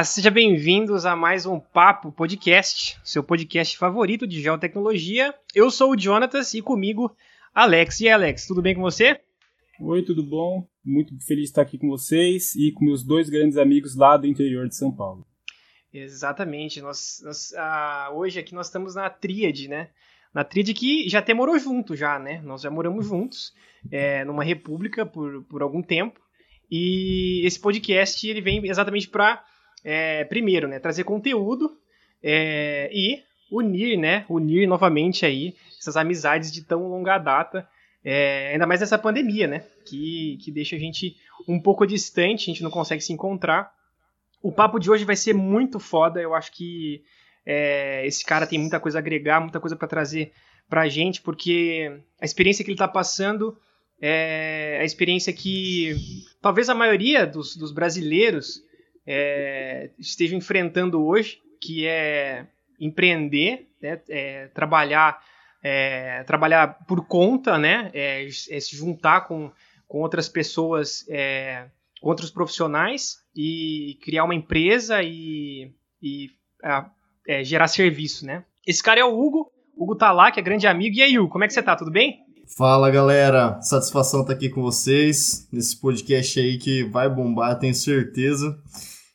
Olá, sejam bem-vindos a mais um Papo Podcast, seu podcast favorito de geotecnologia. Eu sou o Jonatas e comigo Alex. E Alex, tudo bem com você? Oi, tudo bom? Muito feliz de estar aqui com vocês e com meus dois grandes amigos lá do interior de São Paulo. Exatamente. Nós, nós ah, hoje aqui nós estamos na tríade, né? Na tríade que já até morou junto já, né? Nós já moramos juntos é, numa república por, por algum tempo. E esse podcast ele vem exatamente para é, primeiro, né, trazer conteúdo é, e unir, né, unir novamente aí essas amizades de tão longa data, é, ainda mais nessa pandemia, né, que, que deixa a gente um pouco distante, a gente não consegue se encontrar. O papo de hoje vai ser muito foda, eu acho que é, esse cara tem muita coisa a agregar, muita coisa para trazer pra gente, porque a experiência que ele tá passando é a experiência que talvez a maioria dos, dos brasileiros é, esteja enfrentando hoje, que é empreender, né, é, trabalhar, é, trabalhar por conta, né, é, é se juntar com, com outras pessoas, é, com outros profissionais e criar uma empresa e, e é, gerar serviço, né? Esse cara é o Hugo, Hugo tá lá, que é grande amigo. E aí, Hugo, como é que você tá? Tudo bem? Fala galera, satisfação estar tá aqui com vocês nesse podcast aí que vai bombar, tenho certeza.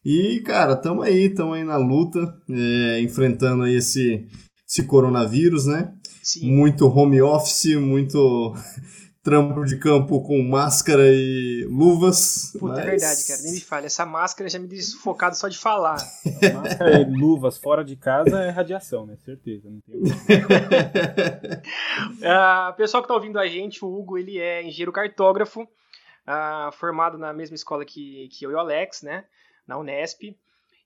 E cara, tamo aí, tamo aí na luta, é, enfrentando aí esse, esse coronavírus, né? Sim. Muito home office, muito trampo de campo com máscara e luvas. Puta, mas... é verdade, cara. Nem me fale. Essa máscara já me deixa sufocado só de falar. máscara e luvas fora de casa é radiação, né? Certeza. Não tem... uh, pessoal que tá ouvindo a gente, o Hugo, ele é engenheiro cartógrafo, uh, formado na mesma escola que, que eu e o Alex, né? Na Unesp.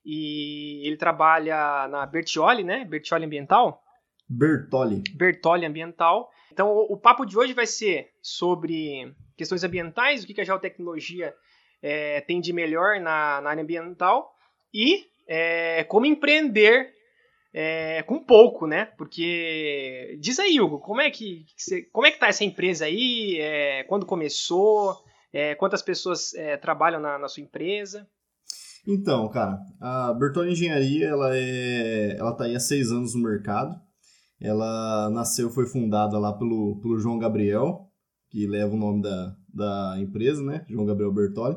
E ele trabalha na Bertioli, né? Bertioli Ambiental. Bertoli. Bertoli Ambiental. Então, o, o, papo de hoje vai ser sobre questões ambientais, o que, que a geotecnologia é, tem de melhor na, na área ambiental e é, como empreender é, com pouco, né? Porque diz aí, Hugo, como é que, como é que tá essa empresa aí? É, quando começou? É, quantas pessoas é, trabalham na, na, sua empresa? Então, cara, a Bertone Engenharia ela é, ela tá aí há seis anos no mercado. Ela nasceu, foi fundada lá pelo, pelo João Gabriel, que leva o nome da, da empresa, né? João Gabriel Bertoli.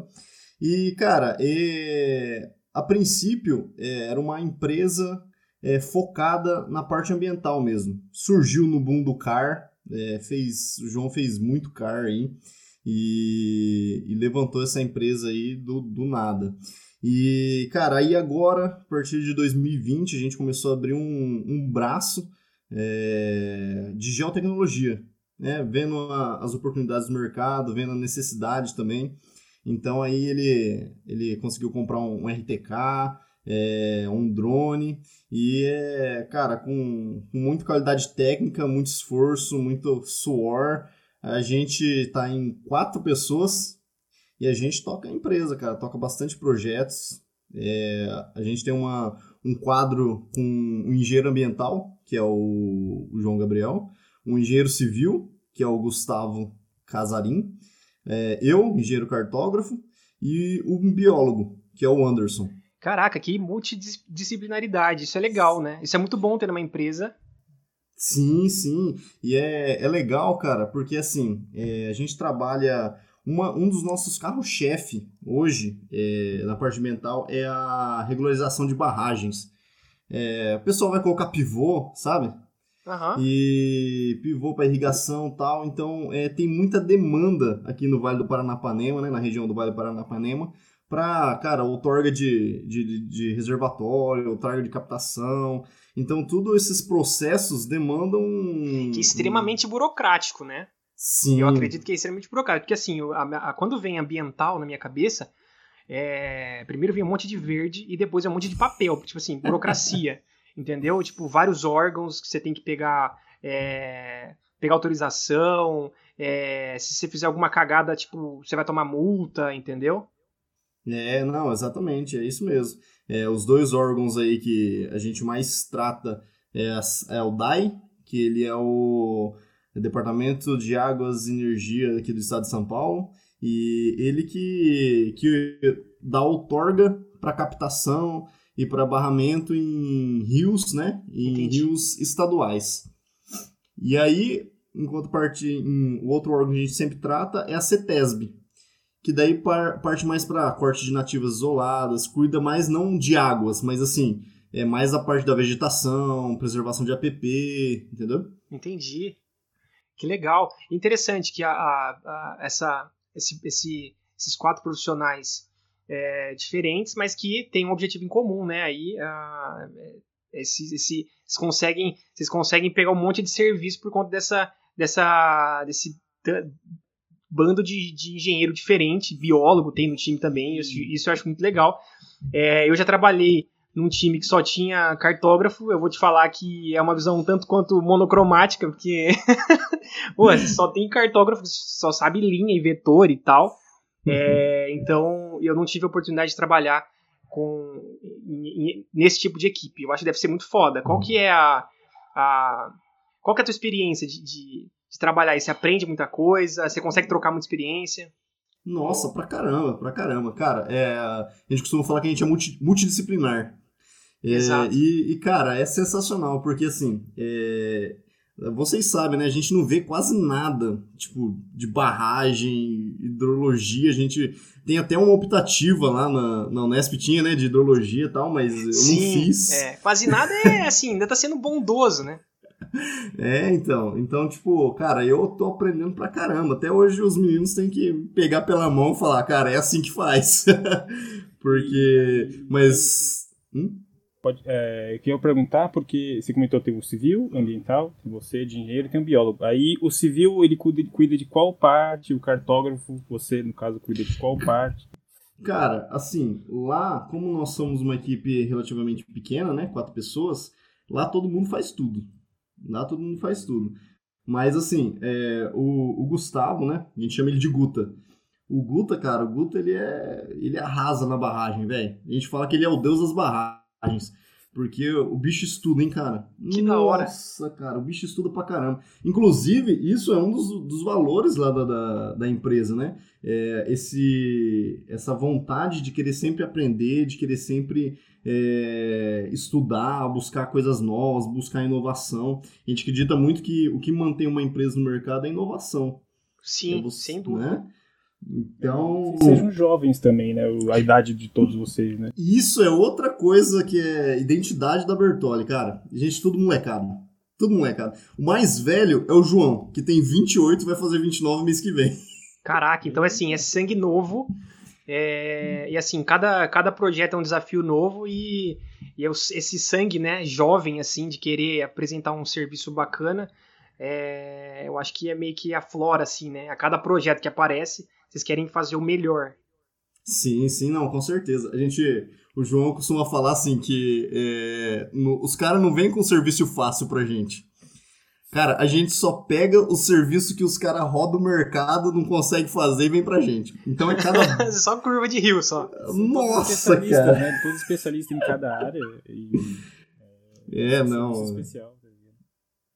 E, cara, e, a princípio é, era uma empresa é, focada na parte ambiental mesmo. Surgiu no boom do car, é, fez, o João fez muito car aí e, e levantou essa empresa aí do, do nada. E, cara, aí agora, a partir de 2020, a gente começou a abrir um, um braço é, de geotecnologia, né? vendo a, as oportunidades do mercado, vendo a necessidade também. Então aí ele, ele conseguiu comprar um, um RTK, é, um drone e é, cara, com, com muita qualidade técnica, muito esforço, muito suor. A gente está em quatro pessoas e a gente toca a empresa, cara, toca bastante projetos. É, a gente tem uma, um quadro com um engenheiro ambiental, que é o, o João Gabriel, um engenheiro civil, que é o Gustavo Casarim, é, eu, engenheiro cartógrafo, e um biólogo, que é o Anderson. Caraca, que multidisciplinaridade, isso é legal, né? Isso é muito bom ter numa empresa. Sim, sim, e é, é legal, cara, porque assim, é, a gente trabalha uma, um dos nossos carros-chefe hoje, é, na parte mental, é a regularização de barragens. É, o pessoal vai colocar pivô, sabe? Uhum. E pivô para irrigação e tal. Então, é, tem muita demanda aqui no Vale do Paranapanema, né, na região do Vale do Paranapanema, para, cara, outorga de, de, de reservatório, outorga de captação. Então, todos esses processos demandam. Que é extremamente burocrático, né? Sim. Eu acredito que é extremamente burocrático. Porque, assim, a, a, quando vem ambiental na minha cabeça, é, primeiro vem um monte de verde e depois é um monte de papel. Tipo assim, burocracia. entendeu? Tipo, vários órgãos que você tem que pegar. É, pegar autorização. É, se você fizer alguma cagada, tipo, você vai tomar multa, entendeu? É, não, exatamente, é isso mesmo. É, os dois órgãos aí que a gente mais trata é, é o DAI, que ele é o Departamento de Águas e Energia aqui do estado de São Paulo, e ele que, que dá outorga para captação e para barramento em rios, né? Em Entendi. rios estaduais. E aí, enquanto parte, em, o outro órgão que a gente sempre trata é a CETESB, que daí par, parte mais para corte de nativas isoladas, cuida mais não de águas, mas assim, é mais a parte da vegetação, preservação de APP, entendeu? Entendi. Que legal. Interessante que a, a, a essa, esse, esse, esses quatro profissionais é, diferentes, mas que têm um objetivo em comum, né? Aí a, esse, esse, vocês, conseguem, vocês conseguem pegar um monte de serviço por conta dessa, dessa, desse bando de, de engenheiro diferente, biólogo tem no time também, isso, isso eu acho muito legal. É, eu já trabalhei num time que só tinha cartógrafo, eu vou te falar que é uma visão um tanto quanto monocromática, porque Pô, só tem cartógrafo só sabe linha e vetor e tal. Uhum. É, então eu não tive a oportunidade de trabalhar com nesse tipo de equipe. Eu acho que deve ser muito foda. Qual que é a, a qual que é a tua experiência de, de, de trabalhar? Você aprende muita coisa? Você consegue trocar muita experiência? Nossa, pra caramba, pra caramba. Cara, é, a gente costuma falar que a gente é multi, multidisciplinar. É, Exato. E, e, cara, é sensacional, porque assim, é, vocês sabem, né? A gente não vê quase nada, tipo, de barragem, hidrologia. A gente tem até uma optativa lá na, na Unesp, tinha, né? De hidrologia e tal, mas eu Sim, não fiz. É, quase nada é assim, ainda tá sendo bondoso, né? É, então. Então, tipo, cara, eu tô aprendendo pra caramba. Até hoje os meninos têm que pegar pela mão e falar, cara, é assim que faz. Porque. Mas. Hum? Pode, é, eu perguntar, porque você comentou tem o civil, ambiental, tem você e tem o biólogo. Aí o civil, ele cuida, cuida de qual parte? O cartógrafo, você, no caso, cuida de qual parte? Cara, assim, lá, como nós somos uma equipe relativamente pequena, né, quatro pessoas, lá todo mundo faz tudo. Lá todo mundo faz tudo. Mas, assim, é, o, o, Gustavo, né, a gente chama ele de Guta. O Guta, cara, o Guta, ele é ele arrasa na barragem, velho. A gente fala que ele é o deus das barragens porque o bicho estuda, hein, cara? Que Nossa, da hora. Nossa, cara, o bicho estuda pra caramba. Inclusive, isso é um dos, dos valores lá da, da, da empresa, né? É, esse, essa vontade de querer sempre aprender, de querer sempre é, estudar, buscar coisas novas, buscar inovação. A gente acredita muito que o que mantém uma empresa no mercado é inovação. Sim, é você, sem dúvida. Né? Então. Sejam jovens também, né? A idade de todos vocês, né? Isso é outra coisa que é identidade da Bertoli, cara. Gente, tudo molecado. Tudo molecado. O mais velho é o João, que tem 28 e vai fazer 29 mês que vem. Caraca, então assim, é sangue novo. É, e assim, cada, cada projeto é um desafio novo e, e esse sangue, né, jovem, assim, de querer apresentar um serviço bacana, é, eu acho que é meio que a flora, assim, né? A cada projeto que aparece, vocês querem fazer o melhor. Sim, sim, não, com certeza. A gente, o João costuma falar assim que é, no, os caras não vêm com serviço fácil pra gente. Cara, a gente só pega o serviço que os caras rodam o mercado, não consegue fazer e vem pra gente. Então é cada. só curva de rio, só. Nossa, cara. Né? Todos especialistas em cada área. E, é, é não. Especial.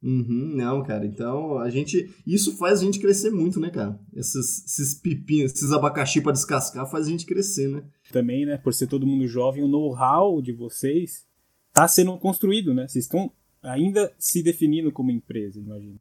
Uhum, não, cara. Então, a gente. Isso faz a gente crescer muito, né, cara? Esses, esses pepinos, esses abacaxi para descascar faz a gente crescer, né? Também, né? Por ser todo mundo jovem, o know-how de vocês tá sendo construído, né? Vocês estão ainda se definindo como empresa, imagino.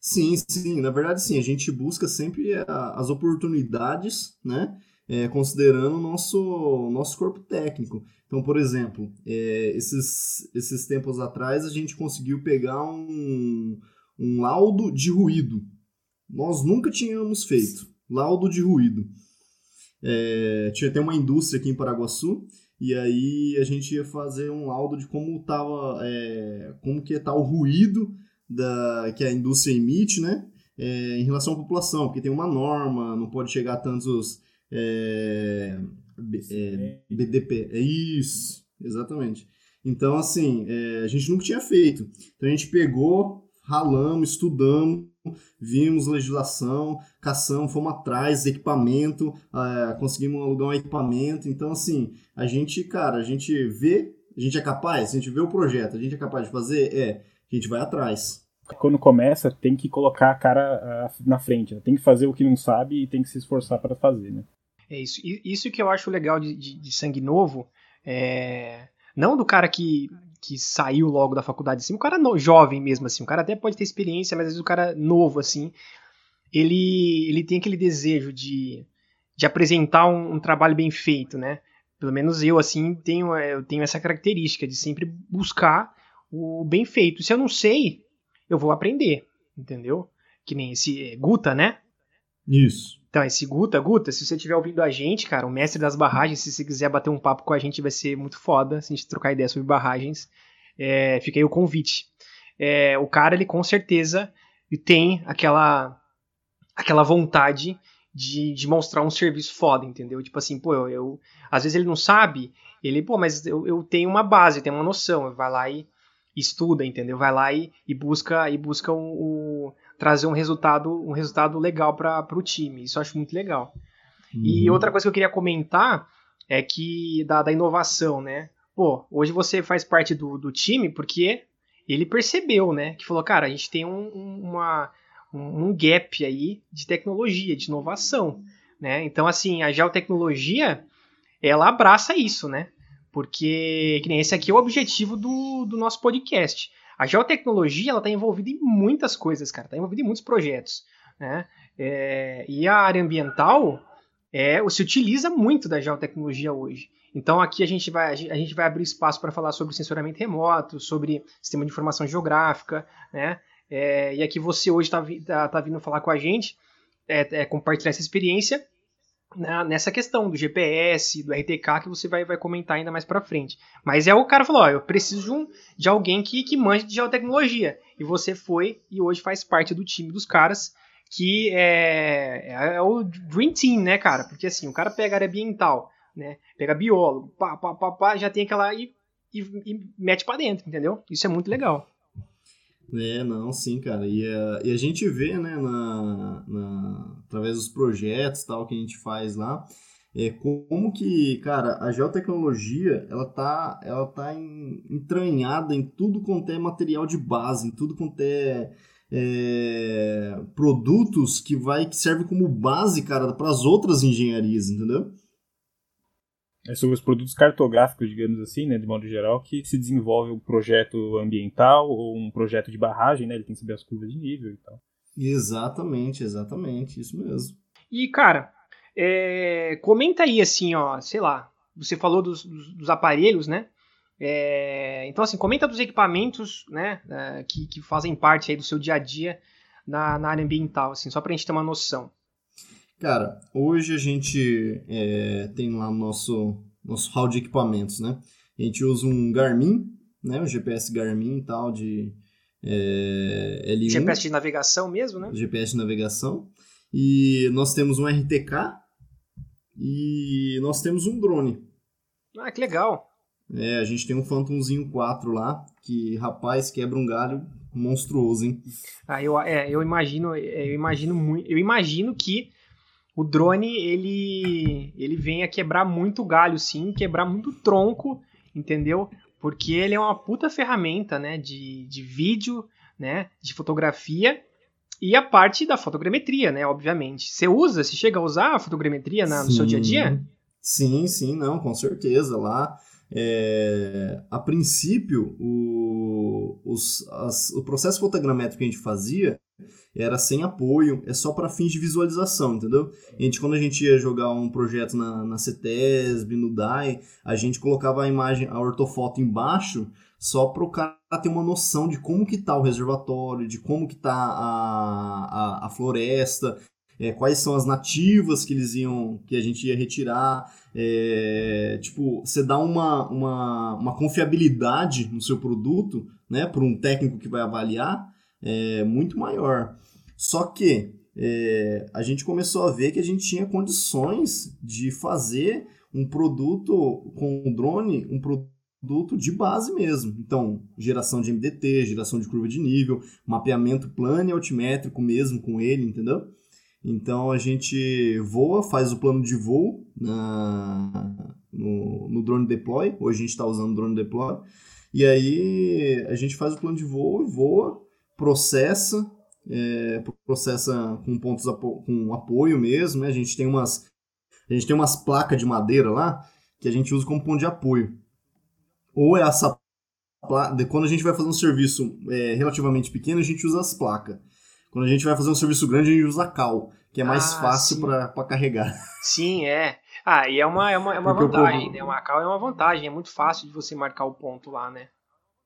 Sim, sim. Na verdade, sim. A gente busca sempre as oportunidades, né? É, considerando o nosso, nosso corpo técnico. Então, por exemplo, é, esses, esses tempos atrás a gente conseguiu pegar um, um laudo de ruído. Nós nunca tínhamos feito laudo de ruído. É, tinha até uma indústria aqui em Paraguaçu e aí a gente ia fazer um laudo de como tava, é, como que tá o ruído da, que a indústria emite, né? É, em relação à população, porque tem uma norma, não pode chegar a tantos é, é, BDP. É isso, exatamente. Então, assim, é, a gente nunca tinha feito. Então, a gente pegou, ralamos, estudamos, vimos legislação, caçamos, fomos atrás, equipamento, é, conseguimos alugar um equipamento. Então, assim, a gente, cara, a gente vê, a gente é capaz, a gente vê o projeto, a gente é capaz de fazer, é, a gente vai atrás. Quando começa, tem que colocar a cara na frente, né? tem que fazer o que não sabe e tem que se esforçar para fazer, né? É isso. Isso que eu acho legal de, de, de sangue novo. É... Não do cara que, que saiu logo da faculdade, assim, um cara no, jovem mesmo, assim. O cara até pode ter experiência, mas às vezes o cara novo, assim, ele, ele tem aquele desejo de, de apresentar um, um trabalho bem feito, né? Pelo menos eu, assim, tenho, é, eu tenho essa característica de sempre buscar o bem feito. Se eu não sei, eu vou aprender, entendeu? Que nem esse Guta, né? Isso. Então, esse Guta, Guta, se você estiver ouvindo a gente, cara, o mestre das barragens, se você quiser bater um papo com a gente, vai ser muito foda, se a gente trocar ideia sobre barragens. É, fica aí o convite. É, o cara, ele com certeza tem aquela, aquela vontade de, de mostrar um serviço foda, entendeu? Tipo assim, pô, eu, eu às vezes ele não sabe, ele, pô, mas eu, eu tenho uma base, tenho uma noção, vai lá e estuda, entendeu? Vai lá e, e busca e busca o, o trazer um resultado um resultado legal para o time. Isso eu acho muito legal. Uhum. E outra coisa que eu queria comentar é que da, da inovação, né? Pô, hoje você faz parte do, do time porque ele percebeu, né? Que falou, cara, a gente tem um, uma, um, gap aí de tecnologia, de inovação, né? Então, assim, a geotecnologia, ela abraça isso, né? Porque, que nem esse aqui é o objetivo do, do nosso podcast. A geotecnologia, ela está envolvida em muitas coisas, cara. Está envolvida em muitos projetos, né? É, e a área ambiental é, se utiliza muito da geotecnologia hoje. Então aqui a gente vai, a gente vai abrir espaço para falar sobre sensoramento remoto, sobre sistema de informação geográfica, né? É, e aqui você hoje está tá, tá vindo falar com a gente, é, é, compartilhar essa experiência né, nessa questão do GPS, do RTK, que você vai, vai comentar ainda mais para frente. Mas é o cara falou, ó, eu preciso de, um, de alguém que, que manje de geotecnologia. E você foi e hoje faz parte do time dos caras, que é, é, é o Dream Team, né, cara? Porque assim, o cara pega área ambiental, né? Pega biólogo, pá, pá, pá, pá já tem aquela e, e, e mete para dentro, entendeu? Isso é muito legal. É, não, sim, cara. E a, e a gente vê, né, na, na, através dos projetos tal que a gente faz lá, é como que, cara, a geotecnologia, ela tá, ela tá em, entranhada em tudo quanto é material de base, em tudo quanto é, é produtos que vai que serve como base, cara, para as outras engenharias, entendeu? É sobre os produtos cartográficos, digamos assim, né, de modo geral, que se desenvolve um projeto ambiental ou um projeto de barragem, né, ele tem que saber as curvas de nível e tal. Exatamente, exatamente, isso mesmo. E, cara, é, comenta aí, assim, ó, sei lá, você falou dos, dos, dos aparelhos, né, é, então, assim, comenta dos equipamentos, né, é, que, que fazem parte aí do seu dia a dia na, na área ambiental, assim, só pra gente ter uma noção. Cara, hoje a gente é, tem lá o nosso, nosso hall de equipamentos, né? A gente usa um Garmin, né? Um GPS Garmin e tal de é, L1. GPS de navegação mesmo, né? GPS de navegação. E nós temos um RTK e nós temos um drone. Ah, que legal. É, a gente tem um Phantomzinho 4 lá, que, rapaz, quebra um galho monstruoso, hein? Ah, eu, é, eu imagino, é, eu imagino muito, eu imagino que o drone ele ele vem a quebrar muito galho, sim, quebrar muito tronco, entendeu? Porque ele é uma puta ferramenta, né, de, de vídeo, né, de fotografia e a parte da fotogrametria, né, obviamente. Você usa, você chega a usar a fotogrametria na, no seu dia a dia? Sim, sim, não, com certeza. Lá, é, a princípio, o, os, as, o processo fotogramétrico que a gente fazia era sem apoio, é só para fins de visualização, entendeu? A gente, quando a gente ia jogar um projeto na, na CETESB, no DAI, a gente colocava a imagem, a ortofoto embaixo, só para o cara ter uma noção de como que tá o reservatório, de como que tá a, a, a floresta, é, quais são as nativas que eles iam, que a gente ia retirar, é, tipo, você dá uma, uma, uma confiabilidade no seu produto, né, para um técnico que vai avaliar, é, muito maior. Só que é, a gente começou a ver que a gente tinha condições de fazer um produto com o drone, um produto de base mesmo. Então, geração de MDT, geração de curva de nível, mapeamento plano e altimétrico mesmo com ele, entendeu? Então a gente voa, faz o plano de voo na, no, no drone deploy. Hoje a gente está usando o drone deploy. E aí a gente faz o plano de voo e voa processa, é, processa com pontos apo com apoio mesmo, né? A gente tem umas A gente tem umas placas de madeira lá que a gente usa como ponto de apoio. Ou é essa placa. Quando a gente vai fazer um serviço é, relativamente pequeno, a gente usa as placas. Quando a gente vai fazer um serviço grande, a gente usa a cal, que é mais ah, fácil para carregar. Sim, é. Ah, e é uma, é uma, é uma vantagem, né? Uma cal é uma vantagem, é muito fácil de você marcar o ponto lá, né?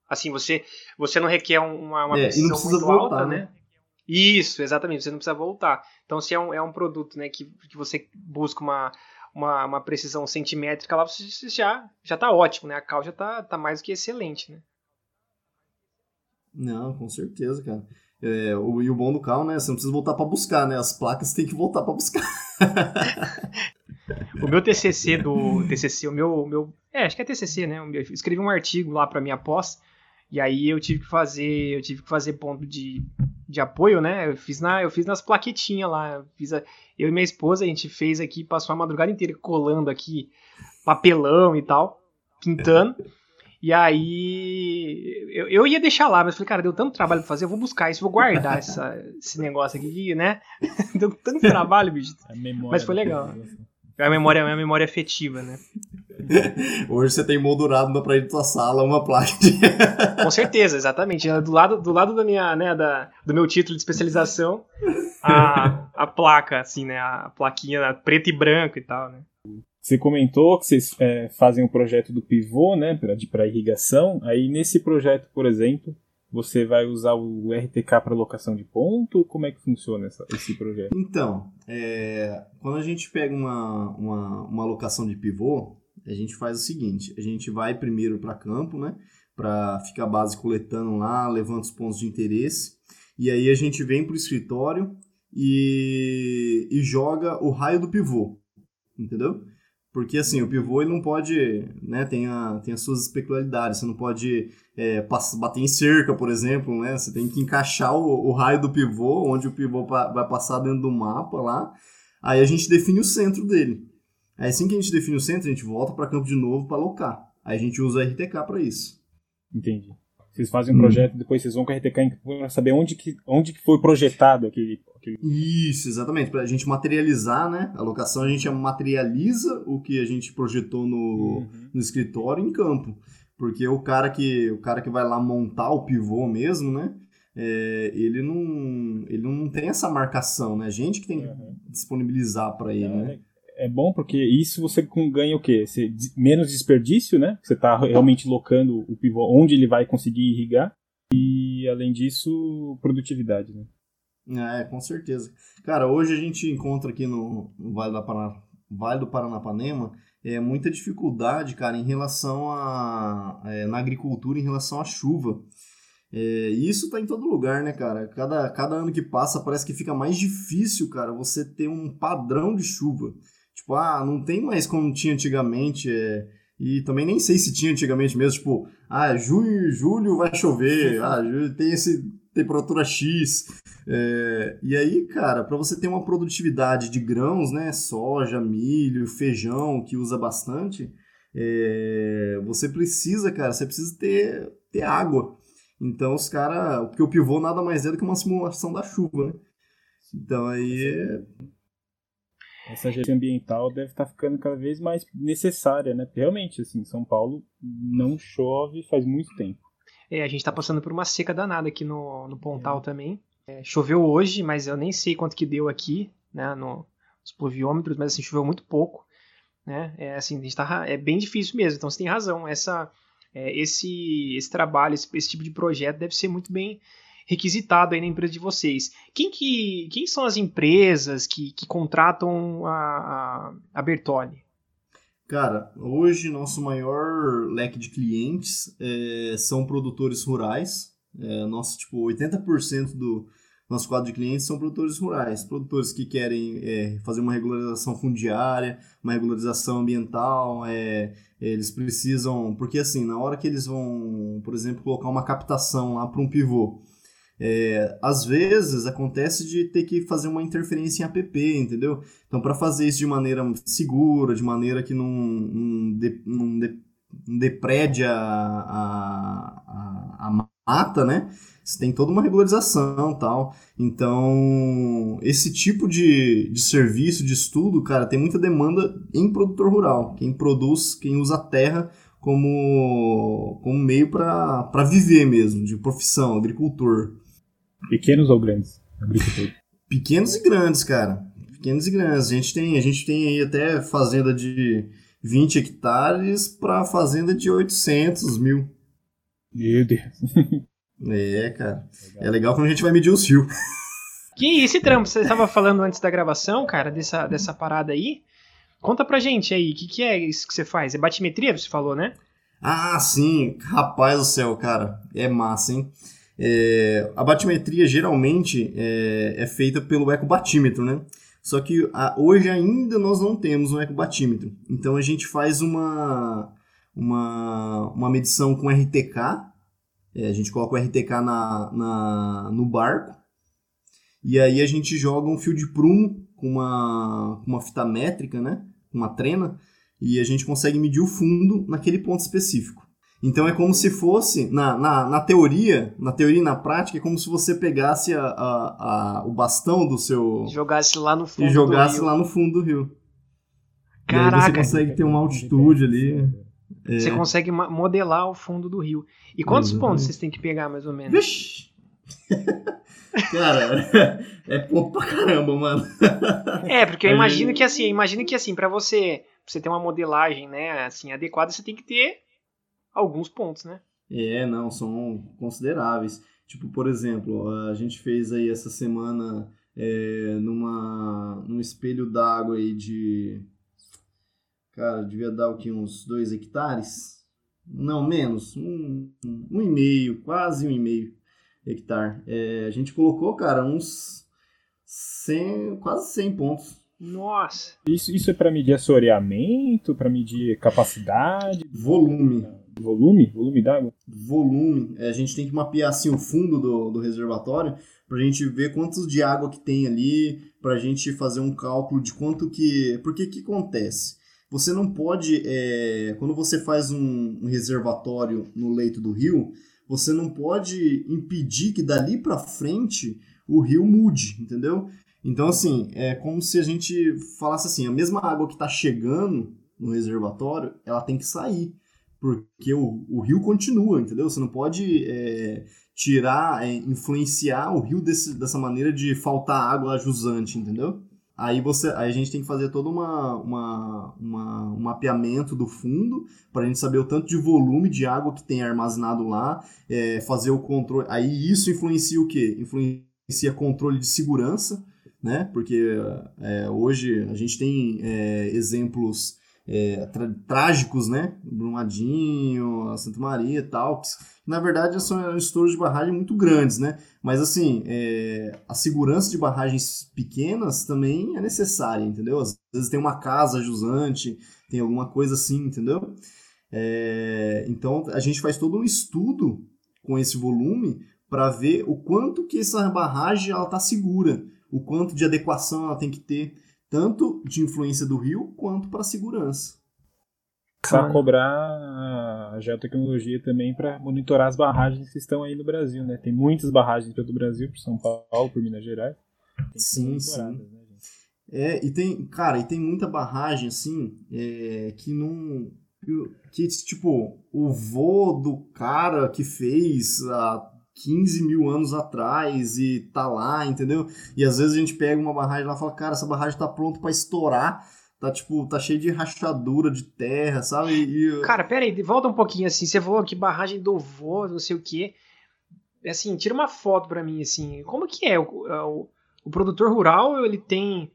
Assim, você, você não requer uma, uma é, precisão muito voltar, alta, né? né? Isso, exatamente, você não precisa voltar. Então, se é um, é um produto né, que, que você busca uma, uma, uma precisão centimétrica lá, você já, já tá ótimo, né? A cal já tá, tá mais do que excelente, né? Não, com certeza, cara. É, o, e o bom do cal, né? Você não precisa voltar para buscar, né? As placas tem que voltar para buscar. o meu TCC do TCC, o meu, meu, é, acho que é TCC, né? Eu escrevi um artigo lá para minha pós e aí eu tive que fazer, eu tive que fazer ponto de, de apoio, né? Eu fiz, na, eu fiz nas plaquetinhas lá. Eu, fiz a, eu e minha esposa, a gente fez aqui, passou a madrugada inteira colando aqui papelão e tal, pintando. E aí eu, eu ia deixar lá, mas falei, cara, deu tanto trabalho pra fazer, eu vou buscar isso, vou guardar essa, esse negócio aqui, né? deu tanto trabalho, bicho. Mas foi legal. É a memória, é a memória afetiva, né? Hoje você tem moldurado na parede da sua sala uma placa de... Com certeza, exatamente. Do lado, do lado da minha, né, da, do meu título de especialização, a, a placa, assim, né? A plaquinha preto e branco e tal, né? Você comentou que vocês é, fazem o um projeto do pivô, né, para irrigação. Aí nesse projeto, por exemplo, você vai usar o RTK para locação de ponto? Como é que funciona essa, esse projeto? Então, é, quando a gente pega uma, uma, uma locação de pivô, a gente faz o seguinte: a gente vai primeiro para campo, né? Para ficar a base coletando lá, levando os pontos de interesse. E aí a gente vem para o escritório e, e joga o raio do pivô, entendeu? Porque assim, o pivô ele não pode, né, tem, a, tem as suas peculiaridades, você não pode é, bater em cerca, por exemplo, né? Você tem que encaixar o, o raio do pivô, onde o pivô vai passar dentro do mapa lá. Aí a gente define o centro dele. Aí assim que a gente define o centro, a gente volta para campo de novo para alocar. Aí a gente usa o RTK para isso. Entendi. Vocês fazem um projeto e depois vocês vão com a RTK para saber onde que, onde que foi projetado aquele, Isso, exatamente. Para a gente materializar, né? A locação a gente materializa o que a gente projetou no, uhum. no escritório em campo. Porque o cara que o cara que vai lá montar o pivô mesmo, né? É, ele não ele não tem essa marcação, né? A gente que tem que uhum. disponibilizar para ele, é, né? é bom porque isso você ganha o quê? Você, menos desperdício, né? Você está realmente locando o pivô onde ele vai conseguir irrigar. E, além disso, produtividade, né? É, com certeza. Cara, hoje a gente encontra aqui no, Vale, da vale do Paranapanema é, muita dificuldade, cara, em relação a... É, na agricultura, em relação à chuva. É, e isso tá em todo lugar, né, cara? Cada, cada ano que passa parece que fica mais difícil, cara, você ter um padrão de chuva. Tipo, ah, não tem mais como tinha antigamente. É... E também nem sei se tinha antigamente mesmo. Tipo, ah, junho, julho vai chover. ah, tem esse temperatura X. É... E aí, cara, para você ter uma produtividade de grãos, né? Soja, milho, feijão, que usa bastante. É... Você precisa, cara, você precisa ter, ter água. Então os caras. Porque o pivô nada mais é do que uma simulação da chuva, né? Então aí essa gestão ambiental deve estar tá ficando cada vez mais necessária, né? Realmente, assim, São Paulo não chove faz muito tempo. É, a gente está passando por uma seca danada aqui no, no Pontal é. também. É, choveu hoje, mas eu nem sei quanto que deu aqui, né, no, nos pluviômetros, mas assim, choveu muito pouco, né? É assim, a gente tá, é bem difícil mesmo. Então você tem razão. Essa, é, esse, esse trabalho, esse, esse tipo de projeto deve ser muito bem requisitado aí na empresa de vocês. Quem, que, quem são as empresas que, que contratam a, a, a Bertone? Cara, hoje nosso maior leque de clientes é, são produtores rurais. É, nosso, tipo, 80% do nosso quadro de clientes são produtores rurais. Produtores que querem é, fazer uma regularização fundiária, uma regularização ambiental. É, eles precisam... Porque, assim, na hora que eles vão, por exemplo, colocar uma captação lá para um pivô, é, às vezes acontece de ter que fazer uma interferência em app, entendeu? Então, para fazer isso de maneira segura, de maneira que não, não, de, não, de, não deprede a, a, a, mata, né? Você tem toda uma regularização tal. Então, esse tipo de, de serviço, de estudo, cara, tem muita demanda em produtor rural. Quem produz, quem usa a terra como, como meio para viver mesmo, de profissão, agricultor. Pequenos ou grandes? Pequenos e grandes, cara. Pequenos e grandes. A gente tem, a gente tem aí até fazenda de 20 hectares para fazenda de 800 mil. Meu Deus. É, cara. Legal. É legal quando a gente vai medir os fios. Que esse trampo, você estava falando antes da gravação, cara, dessa, dessa parada aí. Conta pra gente aí, o que, que é isso que você faz? É batimetria, você falou, né? Ah, sim. Rapaz do céu, cara. É massa, hein? É, a batimetria geralmente é, é, feita pelo ecobatímetro, né? Só que a, hoje ainda nós não temos um ecobatímetro. Então a gente faz uma, uma, uma medição com RTK, é, a gente coloca o RTK na, na, no barco e aí a gente joga um fio de prumo com uma, uma fita métrica, né? Uma trena, e a gente consegue medir o fundo naquele ponto específico. Então é como se fosse, na, na, na teoria, na teoria e na prática, é como se você pegasse a, a, a o bastão do seu. Jogasse lá no fundo e jogasse lá no fundo do rio. Caraca! E aí você consegue ter uma altitude ali. É. Você consegue modelar o fundo do rio. E quantos Exatamente. pontos vocês têm que pegar, mais ou menos? Vixe! Cara, é ponto pra caramba, mano. É, porque eu imagino que assim, imagino que assim, para você, pra você ter uma modelagem, né, assim, adequada, você tem que ter alguns pontos, né? É, não, são consideráveis. Tipo, por exemplo, a gente fez aí essa semana é, numa, num espelho d'água aí de Cara, devia dar o que? Uns 2 hectares? Não, menos. Um, um e meio, quase um e meio hectare. É, a gente colocou, cara, uns 100, quase 100 pontos. Nossa! Isso, isso é para medir assoreamento, para medir capacidade? Volume. Volume? Volume d'água? Volume. É, a gente tem que mapear assim, o fundo do, do reservatório para a gente ver quantos de água que tem ali, para a gente fazer um cálculo de quanto que... Porque que acontece? Você não pode, é, quando você faz um, um, reservatório no leito do rio, você não pode impedir que dali para frente o rio mude, entendeu? Então, assim, é como se a gente falasse assim, a mesma água que está chegando no reservatório, ela tem que sair, porque o, o rio continua, entendeu? Você não pode é, tirar, é, influenciar o rio desse, dessa maneira de faltar água jusante, entendeu? Aí, você, aí a gente tem que fazer todo uma, uma, uma um mapeamento do fundo para a gente saber o tanto de volume de água que tem armazenado lá, é, fazer o controle. Aí isso influencia o quê? Influencia controle de segurança, né? Porque é, hoje a gente tem é, exemplos é, trágicos, né? Brumadinho, Santa Maria e tal, na verdade são estouros de barragem muito grandes, né? Mas assim, é, a segurança de barragens pequenas também é necessária, entendeu? Às vezes tem uma casa jusante, tem alguma coisa assim, entendeu? É, então a gente faz todo um estudo com esse volume para ver o quanto que essa barragem ela está segura, o quanto de adequação ela tem que ter tanto de influência do rio quanto para segurança. Para cobrar a geotecnologia também para monitorar as barragens que estão aí no Brasil, né? Tem muitas barragens pelo Brasil, por São Paulo, por Minas Gerais. sim, sim. Né, é, e tem, cara, e tem muita barragem assim é, que não. Que, tipo, o vô do cara que fez a 15 mil anos atrás e tá lá, entendeu? E às vezes a gente pega uma barragem lá e fala, cara, essa barragem tá pronta para estourar, tá tipo, tá cheio de rachadura de terra, sabe? E... Cara, pera aí, volta um pouquinho assim, você falou que barragem do vô, não sei o quê. Assim, tira uma foto para mim, assim, como que é? O, é o, o produtor rural, ele tem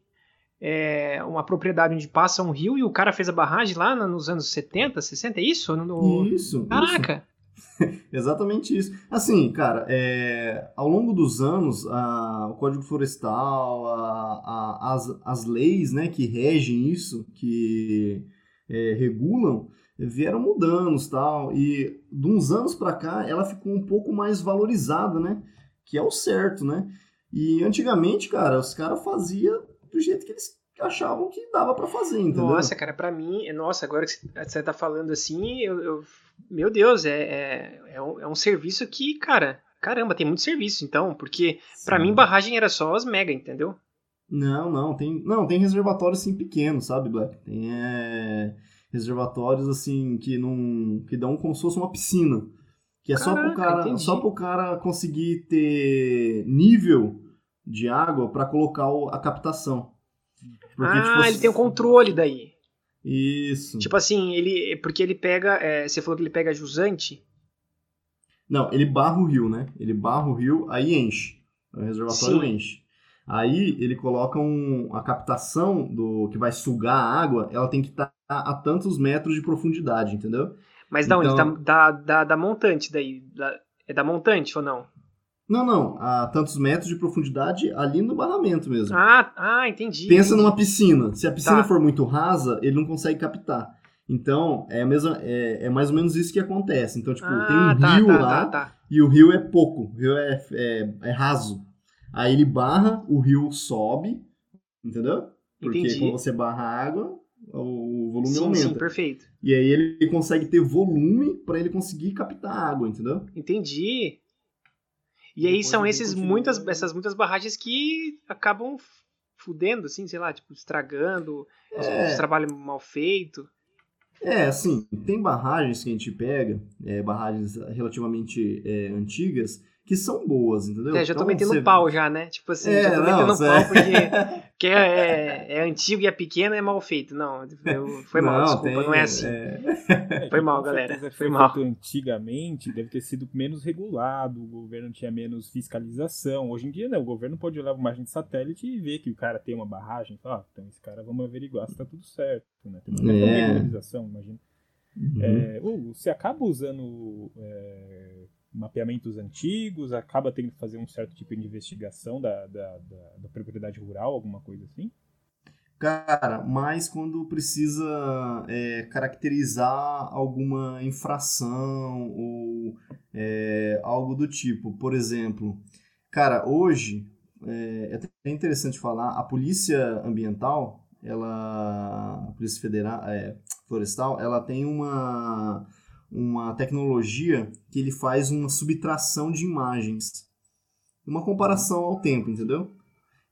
é, uma propriedade onde passa um rio e o cara fez a barragem lá nos anos 70, 60, é isso? No... Isso. Caraca! Isso. Exatamente isso. Assim, cara, é, ao longo dos anos, a, o Código Florestal, a, a, as, as leis né, que regem isso, que é, regulam, vieram mudando tal. E de uns anos para cá, ela ficou um pouco mais valorizada, né? Que é o certo, né? E antigamente, cara, os caras faziam do jeito que eles achavam que dava para fazer, entendeu? Nossa, cara, para mim, nossa, agora que você tá falando assim, eu, eu meu Deus, é, é, é, um, é um serviço que, cara, caramba, tem muito serviço, então, porque para mim barragem era só as mega, entendeu? Não, não, tem, não, tem reservatórios assim pequenos, sabe, Black? Tem é, reservatórios assim que não que dão como se fosse uma piscina, que é Caraca, só pro cara, entendi. só pro cara conseguir ter nível de água para colocar a captação. Porque, ah, tipo, ele tem o um controle daí. Isso. Tipo assim, ele. Porque ele pega. É, você falou que ele pega jusante? Não, ele barra o rio, né? Ele barra o rio, aí enche. O reservatório Sim. enche. Aí ele coloca um, a captação do que vai sugar a água, ela tem que estar tá a tantos metros de profundidade, entendeu? Mas da então, onde? Da, da, da montante daí? Da, é da montante ou não? Não, não. A tantos metros de profundidade ali no barramento mesmo. Ah, ah entendi. Pensa numa piscina. Se a piscina tá. for muito rasa, ele não consegue captar. Então, é, mesma, é, é mais ou menos isso que acontece. Então, tipo, ah, tem um tá, rio tá, lá tá, tá. e o rio é pouco. O rio é, é, é, raso. Aí ele barra, o rio sobe, entendeu? Porque Entendi. quando você barra a água, o volume sim, aumenta. Sim, perfeito. E aí ele consegue ter volume para ele conseguir captar a água, entendeu? Entendi. E aí são esses muitas, essas muitas barragens que acabam fudendo, assim, sei lá, tipo, estragando, é. trabalho mal feito. É, assim, tem barragens que a gente pega, é, barragens relativamente é, antigas, que são boas, entendeu? É, já tô então, metendo você... pau já, né? Tipo assim, é, já tô não, metendo pau é. porque, porque é, é, é, antigo e é pequeno é mal feito. Não, eu, foi mal, não, desculpa, tem, não é assim. É... Foi mal, galera. Foi mal. Antigamente deve ter sido menos regulado, o governo tinha menos fiscalização. Hoje em dia, né, o governo pode olhar uma imagem de satélite e ver que o cara tem uma barragem e falar, ah, então esse cara vamos averiguar se tá tudo certo, né? Tem uma é. regularização, imagina. Uhum. É, uh, você acaba usando é, mapeamentos antigos, acaba tendo que fazer um certo tipo de investigação da, da, da, da propriedade rural, alguma coisa assim? Cara, mas quando precisa é, caracterizar alguma infração ou é, algo do tipo. Por exemplo, cara, hoje é, é interessante falar, a polícia ambiental, ela, a polícia federal, é, florestal, ela tem uma uma tecnologia que ele faz uma subtração de imagens. Uma comparação ao tempo, entendeu?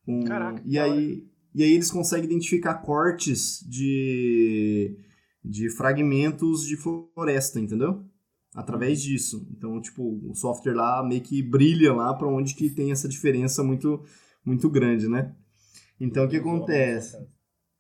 Um, Caraca. E aí, e aí eles conseguem identificar cortes de, de fragmentos de floresta, entendeu? Através uhum. disso. Então, tipo, o software lá meio que brilha lá para onde que tem essa diferença muito, muito grande, né? Então, o que acontece?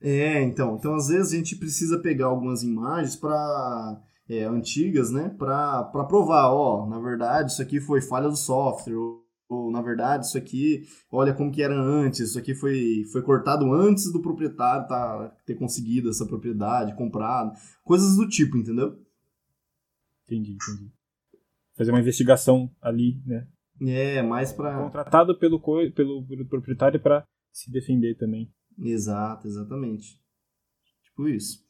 É, então, então às vezes a gente precisa pegar algumas imagens para é, antigas, né, para provar, ó, na verdade isso aqui foi falha do software, ou, ou, na verdade isso aqui, olha como que era antes, isso aqui foi, foi cortado antes do proprietário tá, ter conseguido essa propriedade, comprado, coisas do tipo, entendeu? Entendi, entendi. Fazer uma investigação ali, né? É, mais para contratado pelo, pelo, pelo proprietário para se defender também. Exato, exatamente. Tipo isso.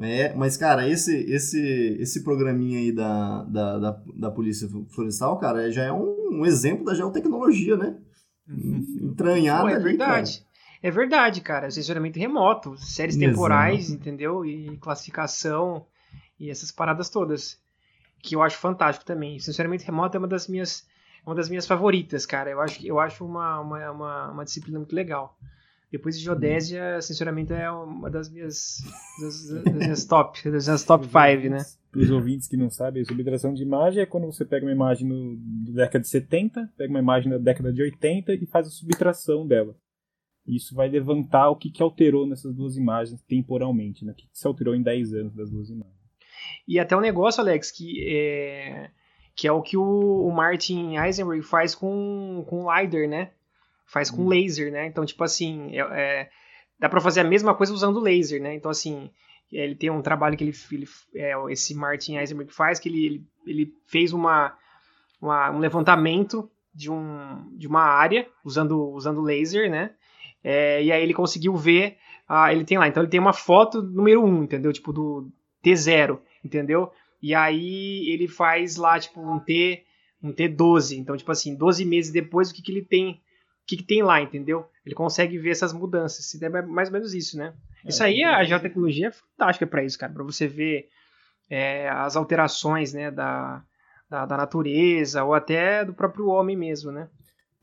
É, mas, cara, esse, esse, esse programinha aí da, da, da, da Polícia Florestal, cara, já é um, um exemplo da geotecnologia, né? Uhum. Entranhada Pô, é verdade. cara. É verdade, cara. Sensoramento remoto, séries temporais, entendeu? E classificação e essas paradas todas. Que eu acho fantástico também. Sensoramento remoto é uma das minhas, uma das minhas favoritas, cara. Eu acho, eu acho uma, uma, uma, uma disciplina muito legal. Depois de Geodésia, sensoramento é uma das minhas, das, das minhas top, das minhas top 5, né? Para os ouvintes que não sabem, subtração de imagem é quando você pega uma imagem no, da década de 70, pega uma imagem da década de 80 e faz a subtração dela. Isso vai levantar o que, que alterou nessas duas imagens temporalmente, né? o que, que se alterou em 10 anos das duas imagens. E até um negócio, Alex, que é, que é o que o, o Martin Eisenberg faz com, com o LiDAR, né? Faz com uhum. laser, né? Então, tipo assim, é, é, dá para fazer a mesma coisa usando laser, né? Então, assim, ele tem um trabalho que ele, ele é, esse Martin Eisenberg faz, que ele, ele, ele fez uma, uma, um levantamento de, um, de uma área usando, usando laser, né? É, e aí ele conseguiu ver, ah, ele tem lá, então ele tem uma foto número 1, entendeu? Tipo, do T0, entendeu? E aí ele faz lá, tipo, um T, um T12, então, tipo assim, 12 meses depois, o que, que ele tem que, que tem lá, entendeu? Ele consegue ver essas mudanças. É mais ou menos isso, né? É, isso aí, a geotecnologia é fantástica para isso, cara. Para você ver é, as alterações né, da, da, da, natureza ou até do próprio homem mesmo, né?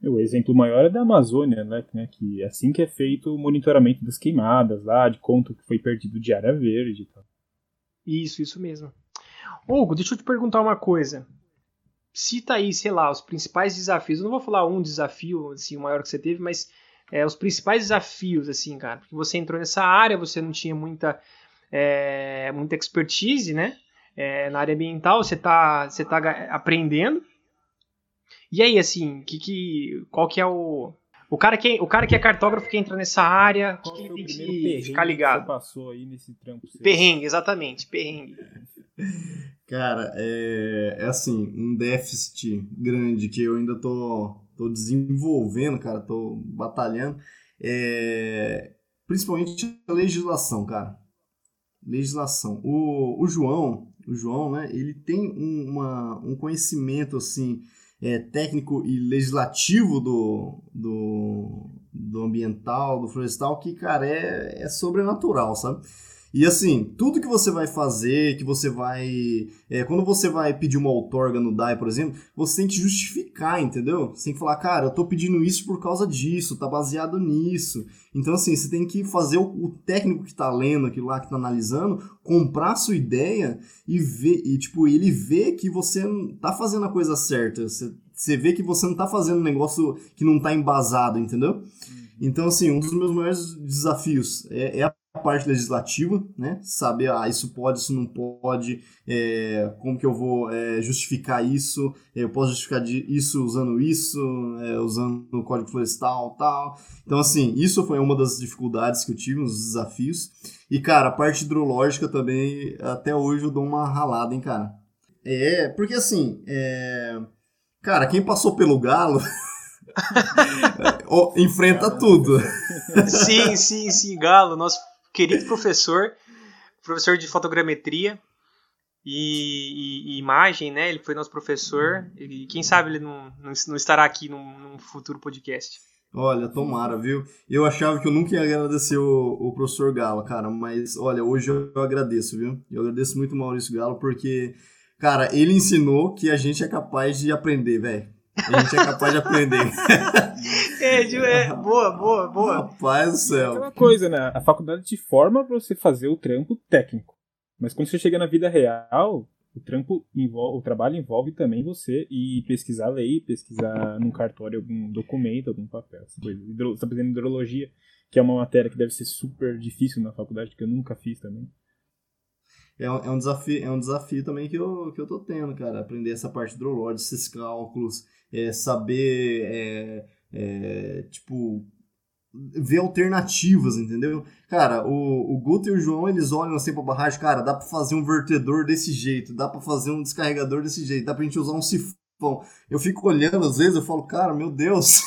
O exemplo maior é da Amazônia, né? Que é assim que é feito o monitoramento das queimadas lá, de quanto que foi perdido de área verde e tal. Isso, isso mesmo. Hugo, deixa eu te perguntar uma coisa. Cita aí, sei lá, os principais desafios. Eu não vou falar um desafio, assim, o maior que você teve, mas é, os principais desafios, assim, cara. Porque você entrou nessa área, você não tinha muita, é, muita expertise, né? É, na área ambiental, você tá, você tá aprendendo. E aí, assim, que, que, qual que é o... O cara, que, o cara que é cartógrafo que entra nessa área, o que, ele tem que ficar ligado? Que você passou aí nesse trampo seu? Perrengue, exatamente, perrengue. Cara, é, é assim, um déficit grande que eu ainda tô, tô desenvolvendo, cara, tô batalhando, é, principalmente a legislação, cara. Legislação. O, o João, o João, né, ele tem um, uma, um conhecimento, assim, é, técnico e legislativo do, do, do ambiental, do florestal, que, cara, é, é sobrenatural, sabe? E assim, tudo que você vai fazer, que você vai. É, quando você vai pedir uma outorga no DAI, por exemplo, você tem que justificar, entendeu? Você tem que falar, cara, eu tô pedindo isso por causa disso, tá baseado nisso. Então, assim, você tem que fazer o, o técnico que tá lendo aquilo lá, que tá analisando, comprar a sua ideia e ver, e tipo, ele vê que você tá fazendo a coisa certa. Você, você vê que você não tá fazendo um negócio que não tá embasado, entendeu? Uhum. Então, assim, um dos meus maiores desafios é, é parte legislativa, né? Saber, ah, isso pode, isso não pode, é, como que eu vou é, justificar isso, eu posso justificar isso usando isso, é, usando o código florestal tal. Então, assim, isso foi uma das dificuldades que eu tive, uns desafios. E, cara, a parte hidrológica também, até hoje eu dou uma ralada, hein, cara. É, porque assim, é... cara, quem passou pelo galo... enfrenta tudo. Sim, sim, sim, Galo, nosso querido professor, professor de fotogrametria e, e, e, imagem, né? Ele foi nosso professor e quem sabe ele não, não, não estará aqui num, num, futuro podcast. Olha, tomara, viu? Eu achava que eu nunca ia agradecer o, o professor Galo, cara, mas olha, hoje eu agradeço, viu? Eu agradeço muito o Maurício Galo porque, cara, ele ensinou que a gente é capaz de aprender, velho. A gente é capaz de aprender. é, é, boa, boa, boa. Rapaz do céu. É uma coisa, né? A faculdade te forma pra você fazer o trampo técnico. Mas quando você chega na vida real, o trampo envolve, o trabalho envolve também você e pesquisar lei, pesquisar num cartório algum documento, algum papel, essa coisa. Você está fazendo hidrologia, que é uma matéria que deve ser super difícil na faculdade, que eu nunca fiz também. É um, é um desafio, é um desafio também que eu, que eu tô tendo, cara. Aprender essa parte hidrológica, esses cálculos, é, saber, é, é, tipo, ver alternativas, entendeu? Cara, o, o Guto e o João, eles olham assim pra barragem, cara, dá pra fazer um vertedor desse jeito, dá pra fazer um descarregador desse jeito, dá pra gente usar um sifão Bom, eu fico olhando às vezes, eu falo, cara, meu Deus.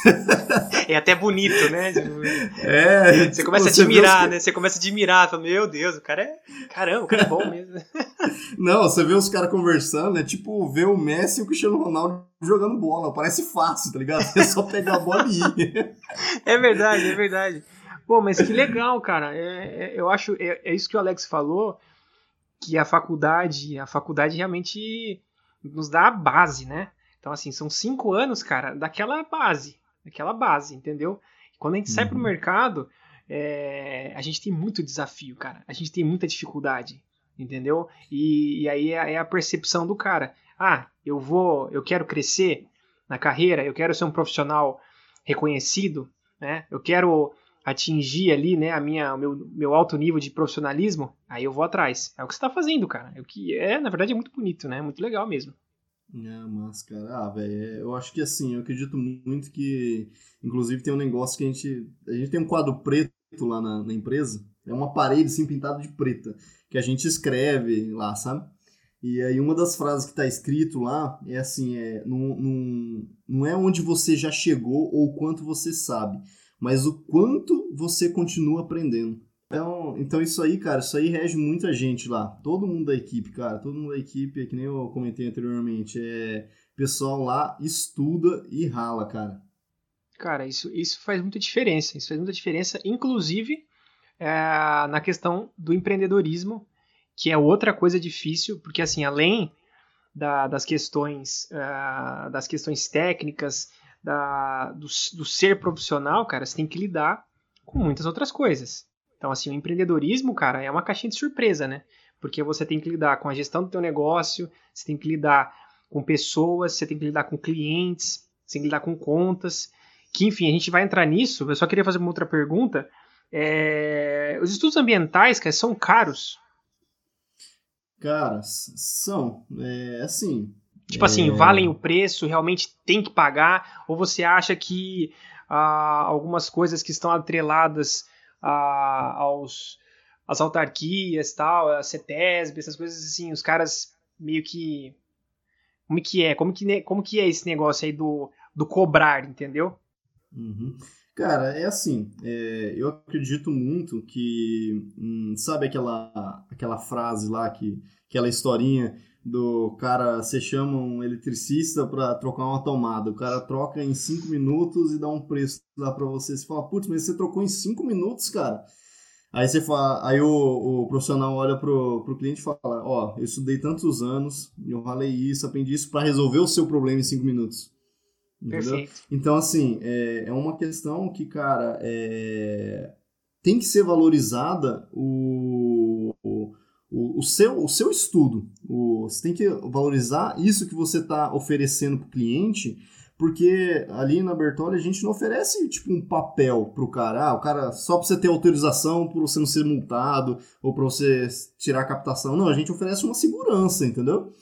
É até bonito, né? É. Você tipo, começa a admirar, né? Você começa a admirar, fala, meu Deus, o cara é. Caramba, o cara é bom mesmo. Não, você vê os caras conversando, é tipo ver o Messi e o Cristiano Ronaldo jogando bola. Parece fácil, tá ligado? É só pegar a bola e ir. É verdade, é verdade. Pô, mas que legal, cara. É, é, eu acho, é, é isso que o Alex falou, que a faculdade, a faculdade realmente nos dá a base, né? Então, assim, são cinco anos, cara, daquela base. Daquela base, entendeu? quando a gente uhum. sai pro uhum. mercado, é, a gente tem muito desafio, cara. A gente tem muita dificuldade, entendeu? E, e aí é, é, a percepção do cara. Ah, eu vou, eu quero crescer na carreira, eu quero ser um profissional reconhecido, né? Eu quero atingir ali, né, a minha, o meu, meu alto nível de profissionalismo, aí eu vou atrás. É o que você está fazendo, cara. É o que é, na verdade, é muito bonito, né? Muito legal mesmo. É, mas, cara, ah, velho, é, eu acho que assim, eu acredito muito que, inclusive, tem um negócio que a gente. A gente tem um quadro preto lá na, na empresa, é uma parede assim pintada de preta, que a gente escreve lá, sabe? E aí uma das frases que está escrito lá é assim, é, não, não, não é onde você já chegou ou quanto você sabe, mas o quanto você continua aprendendo. Então, então isso aí, cara, isso aí rege muita gente lá. Todo mundo da equipe, cara, todo mundo da equipe, que nem eu comentei anteriormente, é pessoal lá estuda e rala, cara. Cara, isso, isso faz muita diferença. Isso faz muita diferença, inclusive é, na questão do empreendedorismo, que é outra coisa difícil, porque assim, além da, das questões uh, das questões técnicas, da, do, do, ser profissional, cara, você tem que lidar com muitas outras coisas. Então, assim, o empreendedorismo, cara, é uma caixinha de surpresa, né? Porque você tem que lidar com a gestão do teu negócio, você tem que lidar com pessoas, você tem que lidar com clientes, você tem que lidar com contas, que enfim, a gente vai entrar nisso. Eu só queria fazer uma outra pergunta. É... Os estudos ambientais, cara, são caros? Cara, são. É assim. Tipo assim, é... valem o preço, realmente tem que pagar? Ou você acha que ah, algumas coisas que estão atreladas ah, aos as autarquias, tal, a CETESB, essas coisas assim, os caras meio que como que é? Como que, como que é esse negócio aí do, do cobrar, entendeu? Uhum. Cara, é assim, é, eu acredito muito que, hum, sabe aquela, aquela frase lá, que, aquela historinha do cara, você chama um eletricista para trocar uma tomada, o cara troca em 5 minutos e dá um preço lá para você, você fala, putz, mas você trocou em 5 minutos, cara? Aí você fala, aí o, o profissional olha pro, pro cliente e fala, ó, eu estudei tantos anos, eu falei isso, aprendi isso para resolver o seu problema em 5 minutos. Entendeu? Então, assim, é, é uma questão que, cara, é, tem que ser valorizada o, o, o, seu, o seu estudo. O, você tem que valorizar isso que você está oferecendo para o cliente, porque ali na Bertolli a gente não oferece tipo um papel para o cara. Ah, o cara só para você ter autorização, para você não ser multado ou para você tirar a captação. Não, a gente oferece uma segurança, entendeu?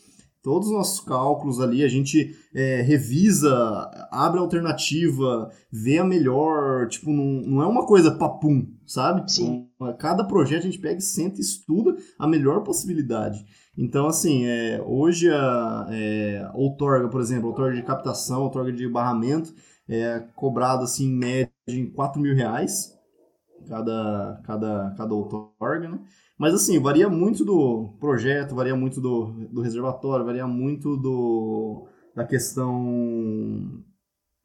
todos os nossos cálculos ali, a gente é, revisa, abre a alternativa, vê a melhor, tipo, não, não é uma coisa papum, sabe? Sim. Cada projeto a gente pega e senta e estuda a melhor possibilidade. Então, assim, é, hoje a é, outorga, por exemplo, outorga de captação, outorga de barramento, é cobrado, assim, em média, em 4 mil reais, cada, cada, cada outorga, né? Mas assim, varia muito do projeto, varia muito do, do reservatório, varia muito do, da questão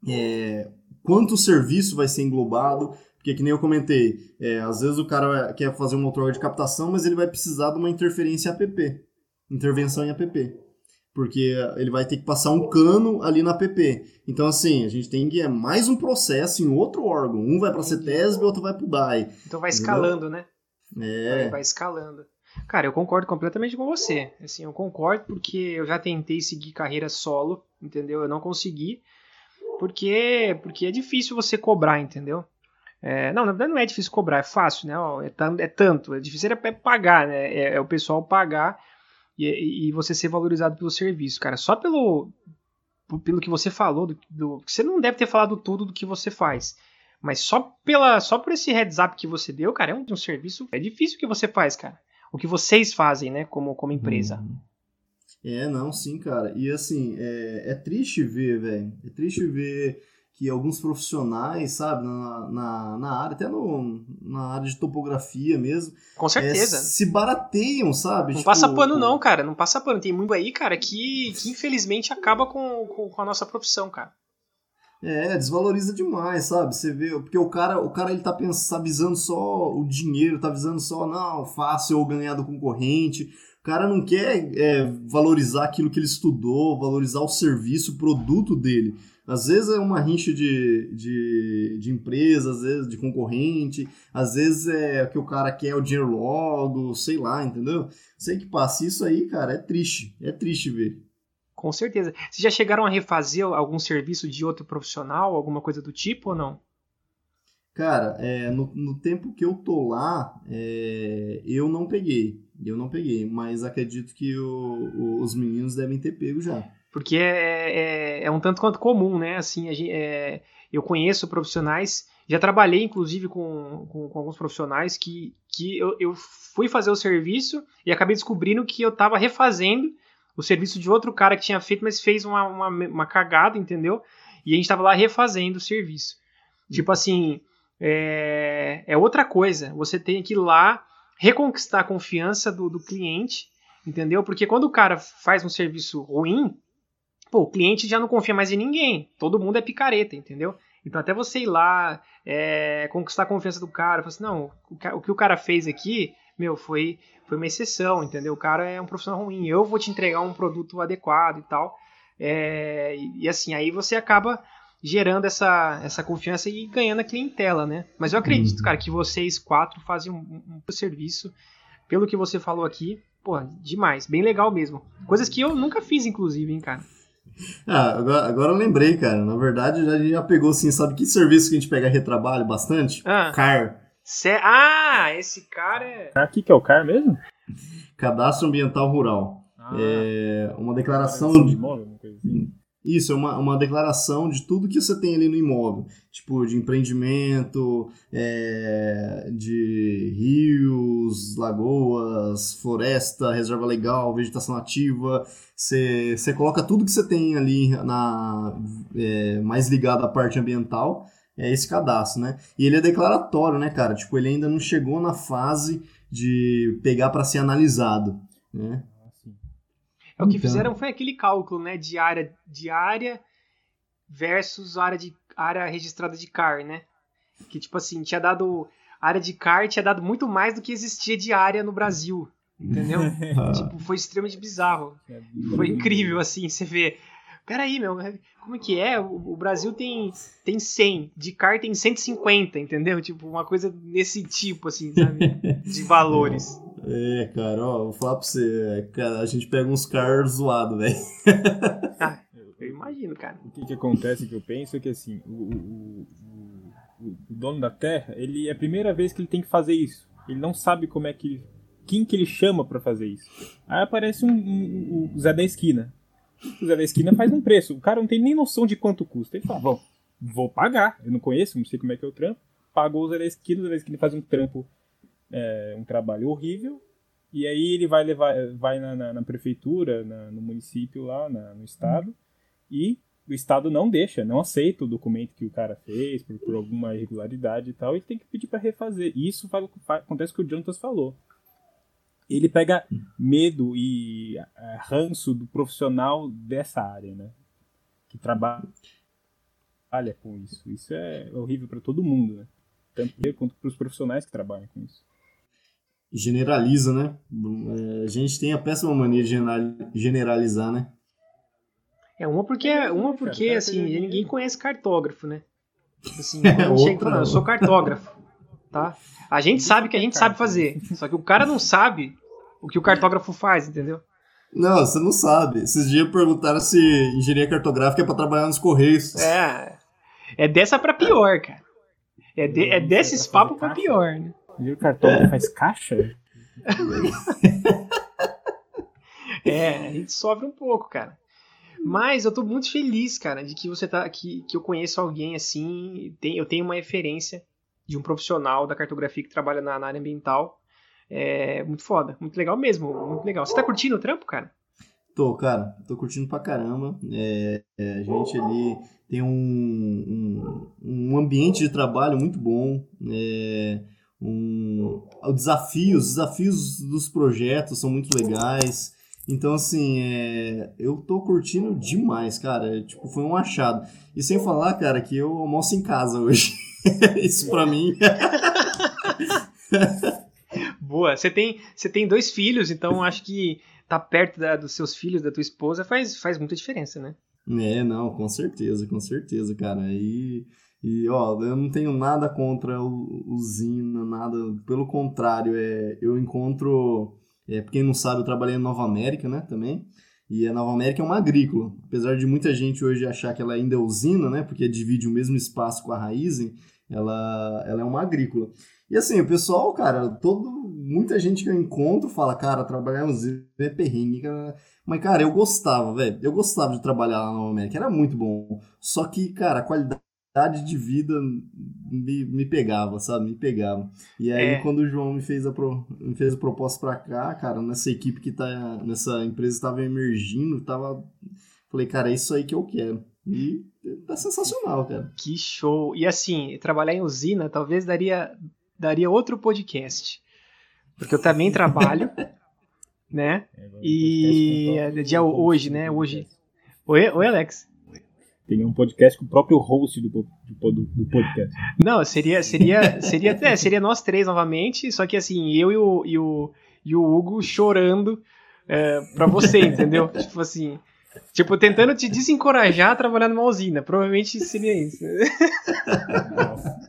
é, quanto serviço vai ser englobado. Porque que nem eu comentei, é, às vezes o cara quer fazer uma outorga de captação, mas ele vai precisar de uma interferência em app, intervenção em app. Porque ele vai ter que passar um cano ali na app. Então, assim, a gente tem que é mais um processo em outro órgão. Um vai para a CETESB, outro vai para o DAI. Então vai escalando, né? É. Vai, vai escalando. Cara, eu concordo completamente com você. Assim, eu concordo porque eu já tentei seguir carreira solo, entendeu? Eu não consegui. Porque, porque é difícil você cobrar, entendeu? É, não, na verdade não é difícil cobrar, é fácil, né? É, é tanto. É difícil é pagar, né? É, é o pessoal pagar e, e, você ser valorizado pelo serviço, cara. Só pelo, pelo que você falou, do, do, você não deve ter falado tudo do que você faz. Mas só pela só por esse heads up que você deu, cara, é um, um serviço. É difícil o que você faz, cara. O que vocês fazem, né, como, como empresa. Uhum. É, não, sim, cara. E assim, é, é triste ver, velho. É triste ver que alguns profissionais, sabe, na, na, na, área, até no, na área de topografia mesmo. Com certeza. É, se barateiam, sabe? Não tipo, passa pano, não, cara. Não passa pano. Tem muito aí, cara, que, que infelizmente acaba com, com, com a nossa profissão, cara. É, desvaloriza demais, sabe? Você vê, porque o cara, o cara ele tá pensando, tá visando só o dinheiro, tá visando só, não, fácil ou ganhar do concorrente. O cara não quer é, valorizar aquilo que ele estudou, valorizar o serviço, o produto dele. Às vezes é uma rincha de, de, de empresa, às vezes de concorrente, às vezes é que o cara quer o dinheiro logo, sei lá, entendeu? Sei que passa isso aí, cara, é triste, é triste ver. Com certeza. Vocês já chegaram a refazer algum serviço de outro profissional, alguma coisa do tipo ou não? Cara, é, no, no, tempo que eu tô lá, é, eu não peguei. Eu não peguei, mas acredito que o, o, os meninos devem ter pego já. Porque é, é, é um tanto quanto comum, né? Assim, gente, é, eu conheço profissionais, já trabalhei inclusive com, com, com, alguns profissionais que, que eu, eu fui fazer o serviço e acabei descobrindo que eu estava refazendo o serviço de outro cara que tinha feito, mas fez uma, uma, uma cagada, entendeu? E a gente tava lá refazendo o serviço. Tipo assim, é, é, outra coisa. Você tem que ir lá reconquistar a confiança do, do cliente, entendeu? Porque quando o cara faz um serviço ruim, pô, o cliente já não confia mais em ninguém. Todo mundo é picareta, entendeu? Então, até você ir lá, é, conquistar a confiança do cara, falar assim, não, o, que o cara fez aqui, meu, foi, foi uma exceção, entendeu? O cara é um profissional ruim, eu vou te entregar um produto adequado e tal. É, e, e assim, aí você acaba gerando essa, essa confiança e ganhando a clientela, né? Mas eu acredito, uhum. cara, que vocês quatro fazem um, um, um serviço, pelo que você falou aqui, pô, demais, bem legal mesmo. Coisas que eu nunca fiz, inclusive, hein, cara. Ah, agora, agora eu lembrei, cara. Na verdade, a gente já pegou assim, sabe que serviço que a gente pega retrabalho bastante? Ah. CAR. Cê... Ah, esse cara é. Ah, o que, que é o CAR mesmo? Cadastro Ambiental Rural. Ah, é uma declaração. De imóvel, uma coisa assim. Isso, é uma, uma declaração de tudo que você tem ali no imóvel. Tipo, de empreendimento, é, de rios, lagoas, floresta, reserva legal, vegetação ativa. Você, você coloca tudo que você tem ali na, é, mais ligado à parte ambiental. É esse cadastro, né? E ele é declaratório, né, cara? Tipo, ele ainda não chegou na fase de pegar para ser analisado, né? É o que então. fizeram foi aquele cálculo, né, de área, de área versus área de área registrada de car, né? Que tipo assim, tinha dado área de car tinha dado muito mais do que existia de área no Brasil, entendeu? tipo, foi extremamente bizarro. É foi incrível assim, você vê Peraí, meu, como é que é? O, o, Brasil tem, tem 100, de car tem 150, entendeu? Tipo, uma coisa nesse tipo, assim, sabe? De valores. É, cara, ó, vou falar pra você, cara, a gente pega uns cars zoados, velho. Ah, eu imagino, cara. O que que acontece que eu penso é que, assim, o, o, o, o dono da terra, ele é a primeira vez que ele tem que fazer isso. Ele não sabe como é que quem que ele chama para fazer isso. Aí aparece um, um, um, o Zé da Esquina. O Zé da Esquina faz um preço. O cara não tem nem noção de quanto custa. Ele fala, bom, vou pagar. Eu não conheço, não sei como é que é o trampo. Pagou o Zé da Esquina, o Zé da Esquina faz um trampo é, um trabalho horrível. E aí ele vai levar, vai na, na, na prefeitura, na, no município lá, no estado, e o estado não deixa, não aceita o documento que o cara fez por, por alguma irregularidade e tal, e tem que pedir para refazer. E isso faz, faz, acontece que o Jonathan falou. Ele pega medo e ranço do profissional dessa área, né? Que trabalha com isso. Isso é horrível para todo mundo, né? Tanto quanto para os profissionais que trabalham com isso generaliza, né? É, a gente tem a péssima mania de generalizar, né? É, uma porque, uma porque assim, ninguém conhece cartógrafo, né? Assim, quando chega não, eu sou cartógrafo, tá? A gente sabe que a gente sabe fazer, só que o cara não sabe o que o cartógrafo faz, entendeu? Não, você não sabe. Esses dias perguntaram se engenharia cartográfica é pra trabalhar nos correios. É, é dessa pra pior, cara. É, de, é desses papos pra pior, né? E o cartão faz caixa? é, a gente sofre um pouco, cara. Mas eu tô muito feliz, cara, de que você tá que, que eu conheço alguém assim, tem, eu tenho uma referência de um profissional da cartografia que trabalha na, na área ambiental. É muito foda, muito legal mesmo, muito legal. Você tá curtindo o trampo, cara? Tô, cara, tô curtindo pra caramba. É, é, a gente ali tem um, um, um, ambiente de trabalho muito bom. É, um, o desafio, os desafios dos projetos são muito legais. Então, assim, é, eu tô curtindo demais, cara. É, tipo, foi um achado. E sem falar, cara, que eu almoço em casa hoje. Isso pra mim. Boa. Você tem, você tem dois filhos, então acho que tá perto da, dos seus filhos, da tua esposa, faz, faz muita diferença, né? É, não, com certeza, com certeza, cara. E. E, ó, eu não tenho nada contra o, usina, nada. Pelo contrário, é, eu encontro. É, pra quem não sabe, eu trabalhei em Nova América, né, também. E a Nova América é uma agrícola. Apesar de muita gente hoje achar que ela ainda é usina, né, porque divide o mesmo espaço com a Raizen, ela, ela é uma agrícola. E assim, o pessoal, cara, todo, muita gente que eu encontro fala, cara, trabalhar em usina é perrengue. Mas, cara, eu gostava, velho. Eu gostava de trabalhar lá na Nova América, era muito bom. Só que, cara, a qualidade qualidade de vida me, me pegava, sabe? Me pegava. E aí, é. quando o João me fez a, pro, me fez a proposta pra cá, cara, nessa equipe que tá. Nessa empresa estava emergindo, tava. Falei, cara, é isso aí que eu quero. E tá sensacional, cara. Que show! E assim, trabalhar em usina talvez daria, daria outro podcast. Porque eu também trabalho, né? É, e dia hoje, né? Hoje. Oi, oi, Alex. Tem um podcast com o próprio host do, do, do podcast. Não, seria seria seria é, seria nós três novamente, só que assim, eu e o, e o, e o Hugo chorando é, pra você, entendeu? tipo assim, Tipo, tentando te desencorajar a trabalhar numa usina. Provavelmente seria isso. Nossa.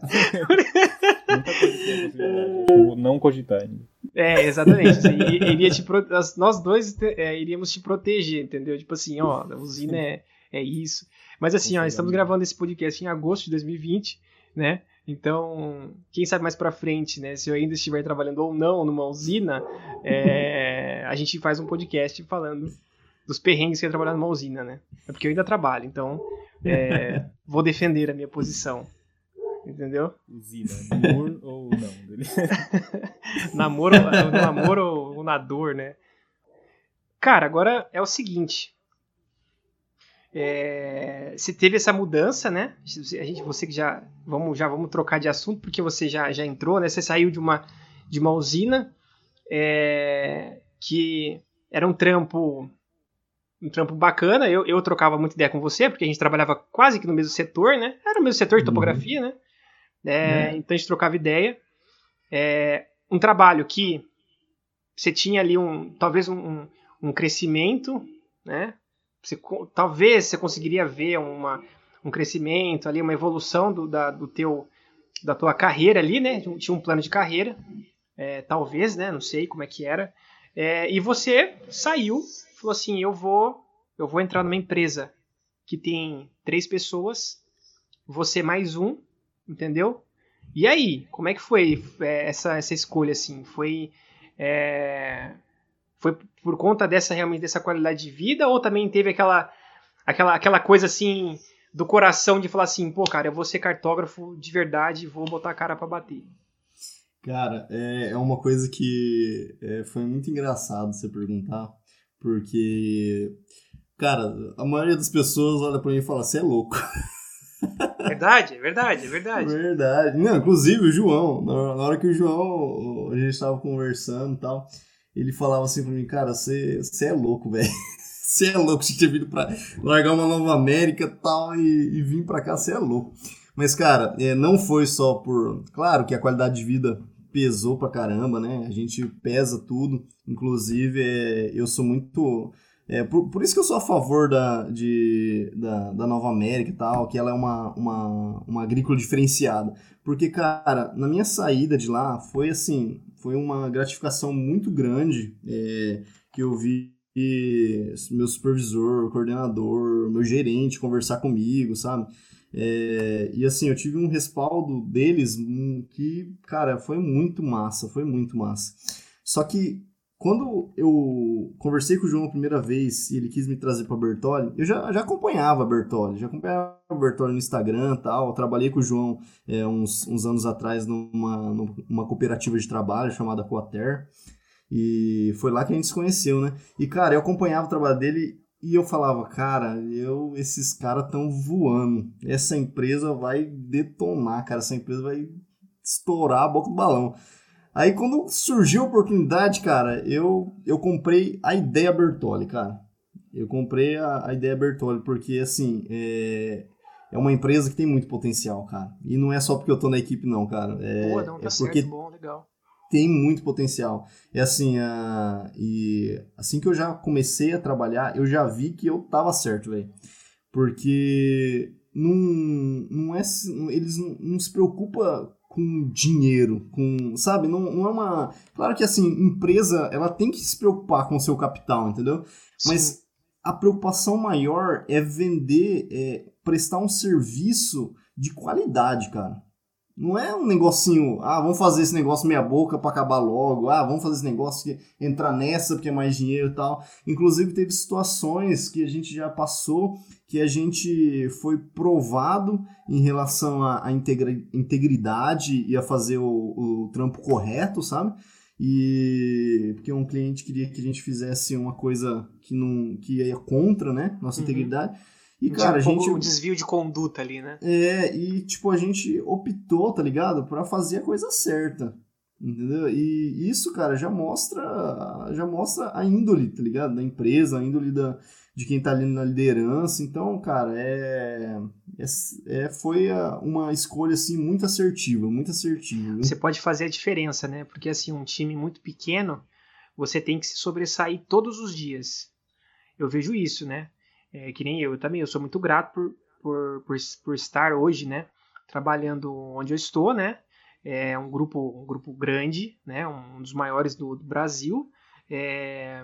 Tipo, não cogitar ainda. É, exatamente. Assim, iria te pro... Nós dois é, iríamos te proteger, entendeu? Tipo assim, ó, a usina é, é isso. Mas assim, ó, estamos gravando esse podcast em agosto de 2020, né? Então, quem sabe mais pra frente, né? Se eu ainda estiver trabalhando ou não numa usina, é, a gente faz um podcast falando dos perrengues que é trabalhar numa usina, né? É porque eu ainda trabalho, então é, vou defender a minha posição. Entendeu? Usina, namor ou não? namoro, namoro ou nador, né? Cara, agora é o seguinte. É, você teve essa mudança, né? A gente, você que já vamos já vamos trocar de assunto porque você já, já entrou, né? Você saiu de uma de uma usina é, que era um trampo um trampo bacana. Eu, eu trocava muita ideia com você, porque a gente trabalhava quase que no mesmo setor, né? Era o mesmo setor de uhum. topografia, uhum. né? É, é. Então a gente trocava ideia. É, um trabalho que você tinha ali um talvez um, um crescimento, né? Você, talvez você conseguiria ver uma, um crescimento ali, uma evolução do, da, do teu, da tua carreira ali, né? Tinha um plano de carreira, é, talvez, né? Não sei como é que era. É, e você saiu falou assim: eu vou, eu vou entrar numa empresa que tem três pessoas, você mais um, entendeu? E aí, como é que foi é, essa, essa escolha assim? Foi é, foi por conta dessa realmente dessa qualidade de vida ou também teve aquela aquela aquela coisa assim do coração de falar assim, pô, cara, eu vou ser cartógrafo de verdade, vou botar a cara para bater. Cara, é, é uma coisa que é, foi muito engraçado você perguntar, porque, cara, a maioria das pessoas olha pra mim e fala, você é louco. Verdade, é verdade, é verdade. Verdade. Não, inclusive o João, na hora que o João, a gente tava conversando e tal, ele falava assim pra mim, cara, você é louco, velho. Você é louco, você tinha vindo pra largar uma Nova América tal, e, e vir pra cá, você é louco. Mas, cara, é, não foi só por. Claro que a qualidade de vida pesou pra caramba, né? A gente pesa tudo. Inclusive, é, eu sou muito. É, por, por, isso que eu sou a favor da, de, da, da Nova América e tal, que ela é uma, uma, uma agrícola diferenciada. Porque, cara, na minha saída de lá, foi assim, foi uma gratificação muito grande é, que eu vi meu supervisor, coordenador, meu gerente conversar comigo, sabe? É, e assim, eu tive um respaldo deles que, cara, foi muito massa, foi muito massa. Só que quando eu conversei com o João a primeira vez e ele quis me trazer para Bertoli, eu já, já acompanhava Bertoli, já acompanhava Bertoli no Instagram tal. Eu trabalhei com o João é, uns, uns anos atrás numa, numa cooperativa de trabalho chamada Coater. E foi lá que a gente se conheceu, né? E, cara, eu acompanhava o trabalho dele e eu falava, cara, eu esses caras estão voando. Essa empresa vai detonar, cara. Essa empresa vai estourar a boca do balão. Aí quando surgiu a oportunidade, cara, eu, eu comprei a ideia Bertoli, cara. Eu comprei a, a ideia Bertoli, porque assim, é, é uma empresa que tem muito potencial, cara. E não é só porque eu tô na equipe, não, cara. É, Pô, não, tá é porque certo, bom, legal tem muito potencial. É assim, uh, e assim que eu já comecei a trabalhar, eu já vi que eu tava certo, velho. Porque não, não é, eles não, não se preocupam com dinheiro, com, sabe, não, não é uma... Claro que, assim, empresa, ela tem que se preocupar com o seu capital, entendeu? Sim. Mas a preocupação maior é vender, é prestar um serviço de qualidade, cara. Não é um negocinho, ah, vamos fazer esse negócio meia boca para acabar logo, ah, vamos fazer esse negócio que entrar nessa porque é mais dinheiro e tal. Inclusive teve situações que a gente já passou que a gente foi provado em relação à integridade e a fazer o, o trampo correto, sabe? E porque um cliente queria que a gente fizesse uma coisa que não que ia contra, né, nossa uhum. integridade. E, cara, a gente. Um desvio de conduta ali, né? É, e, tipo, a gente optou, tá ligado? Pra fazer a coisa certa. Entendeu? E isso, cara, já mostra já mostra a índole, tá ligado? Da empresa, a índole da, de quem tá ali na liderança. Então, cara, é, é, é foi uma escolha assim muito assertiva, muito assertiva. Você pode fazer a diferença, né? Porque assim, um time muito pequeno, você tem que se sobressair todos os dias. Eu vejo isso, né? É, que nem eu, eu também, eu sou muito grato por, por, por, por estar hoje, né? Trabalhando onde eu estou, né? é um grupo, um grupo grande, né, um dos maiores do, do Brasil, é,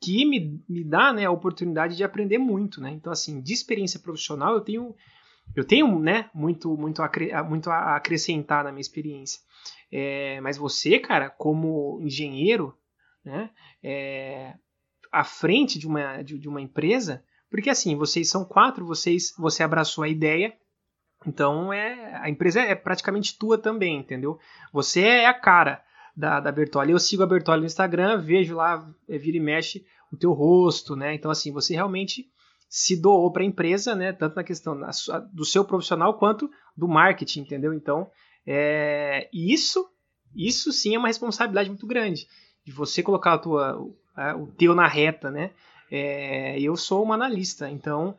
que me, me dá né, a oportunidade de aprender muito. Né? Então, assim, de experiência profissional, eu tenho, eu tenho né, muito, muito, a, muito a acrescentar na minha experiência. É, mas você, cara, como engenheiro, né, é, à frente de uma, de, de uma empresa, porque assim, vocês são quatro, vocês, você abraçou a ideia, então é a empresa é praticamente tua também, entendeu? Você é a cara da, da Bertolli. Eu sigo a Bertolli no Instagram, vejo lá, é, vira e mexe o teu rosto, né? Então assim, você realmente se doou para a empresa, né? Tanto na questão do seu profissional quanto do marketing, entendeu? Então, é, isso, isso sim é uma responsabilidade muito grande de você colocar a tua, o teu na reta, né? É, eu sou uma analista, então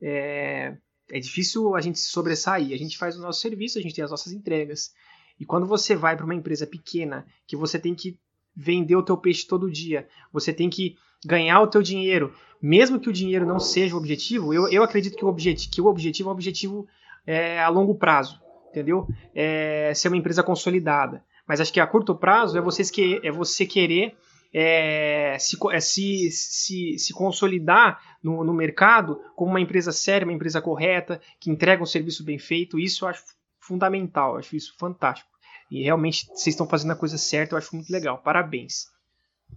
é, é difícil a gente se sobressair. A gente faz o nosso serviço, a gente tem as nossas entregas. E quando você vai para uma empresa pequena, que você tem que vender o teu peixe todo dia, você tem que ganhar o teu dinheiro, mesmo que o dinheiro não seja o objetivo, eu, eu acredito que o, objetivo, que o objetivo é um objetivo é, a longo prazo, entendeu? É ser uma empresa consolidada. Mas acho que a curto prazo é, vocês que, é você querer é, se, é, se, se, se consolidar no, no mercado como uma empresa séria, uma empresa correta, que entrega um serviço bem feito. Isso eu acho fundamental, eu acho isso fantástico. E realmente vocês estão fazendo a coisa certa, eu acho muito legal. Parabéns.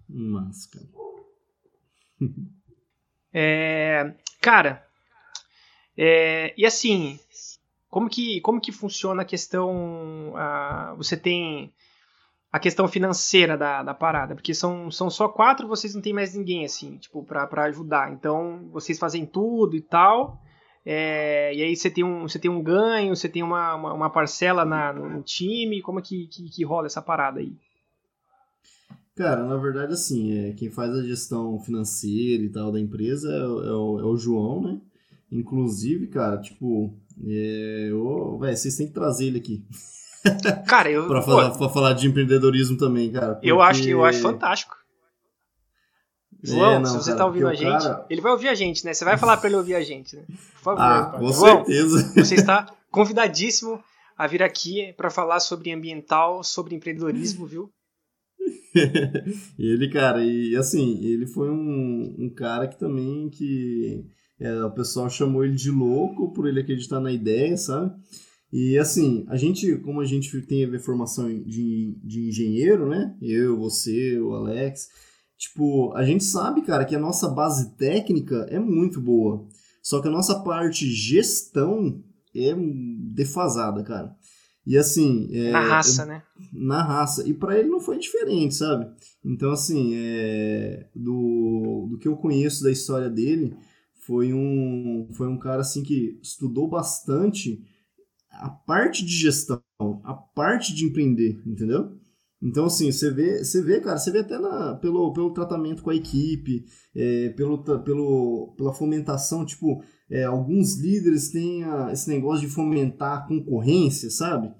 Mas, cara. é, cara, é, e assim, como que, como que funciona a questão? Você tem a questão financeira da, da parada, porque são, são só quatro, vocês não tem mais ninguém, assim, tipo, pra, pra ajudar. Então, vocês fazem tudo e tal, é, e aí você tem um, você tem um ganho, você tem uma, uma, uma parcela na, no time, como é que, que, que, rola essa parada aí? Cara, na verdade, assim, é, quem faz a gestão financeira e tal da empresa é, é, o, é o João, né? Inclusive, cara, tipo, é, eu, véio, vocês têm que trazer ele aqui. Cara, eu. pra, falar, pra falar de empreendedor,ismo também, cara. Porque... Eu, acho, eu acho fantástico. João, é, não, se você cara, tá ouvindo a gente, cara... ele vai ouvir a gente, né? Você vai falar para ele ouvir a gente, né? Por favor. Ah, com João, certeza. Você está convidadíssimo a vir aqui para falar sobre ambiental, sobre empreendedorismo, viu? ele, cara, e assim, ele foi um, um cara que também que é, o pessoal chamou ele de louco por ele acreditar na ideia, sabe? E assim, a gente, como a gente tem a formação de, de engenheiro, né? Eu, você, o Alex, tipo, a gente sabe, cara, que a nossa base técnica é muito boa. Só que a nossa parte gestão é defasada, cara. E assim. É, na raça, né? Na raça. E para ele não foi diferente, sabe? Então, assim, é, do, do que eu conheço da história dele, foi um, foi um cara assim que estudou bastante a parte de gestão, a parte de empreender, entendeu? Então, assim, você vê, você vê, cara, você vê até na, pelo, pelo tratamento com a equipe, é, pelo, pelo, pela fomentação, tipo, é, alguns líderes têm a, esse negócio de fomentar a concorrência, sabe?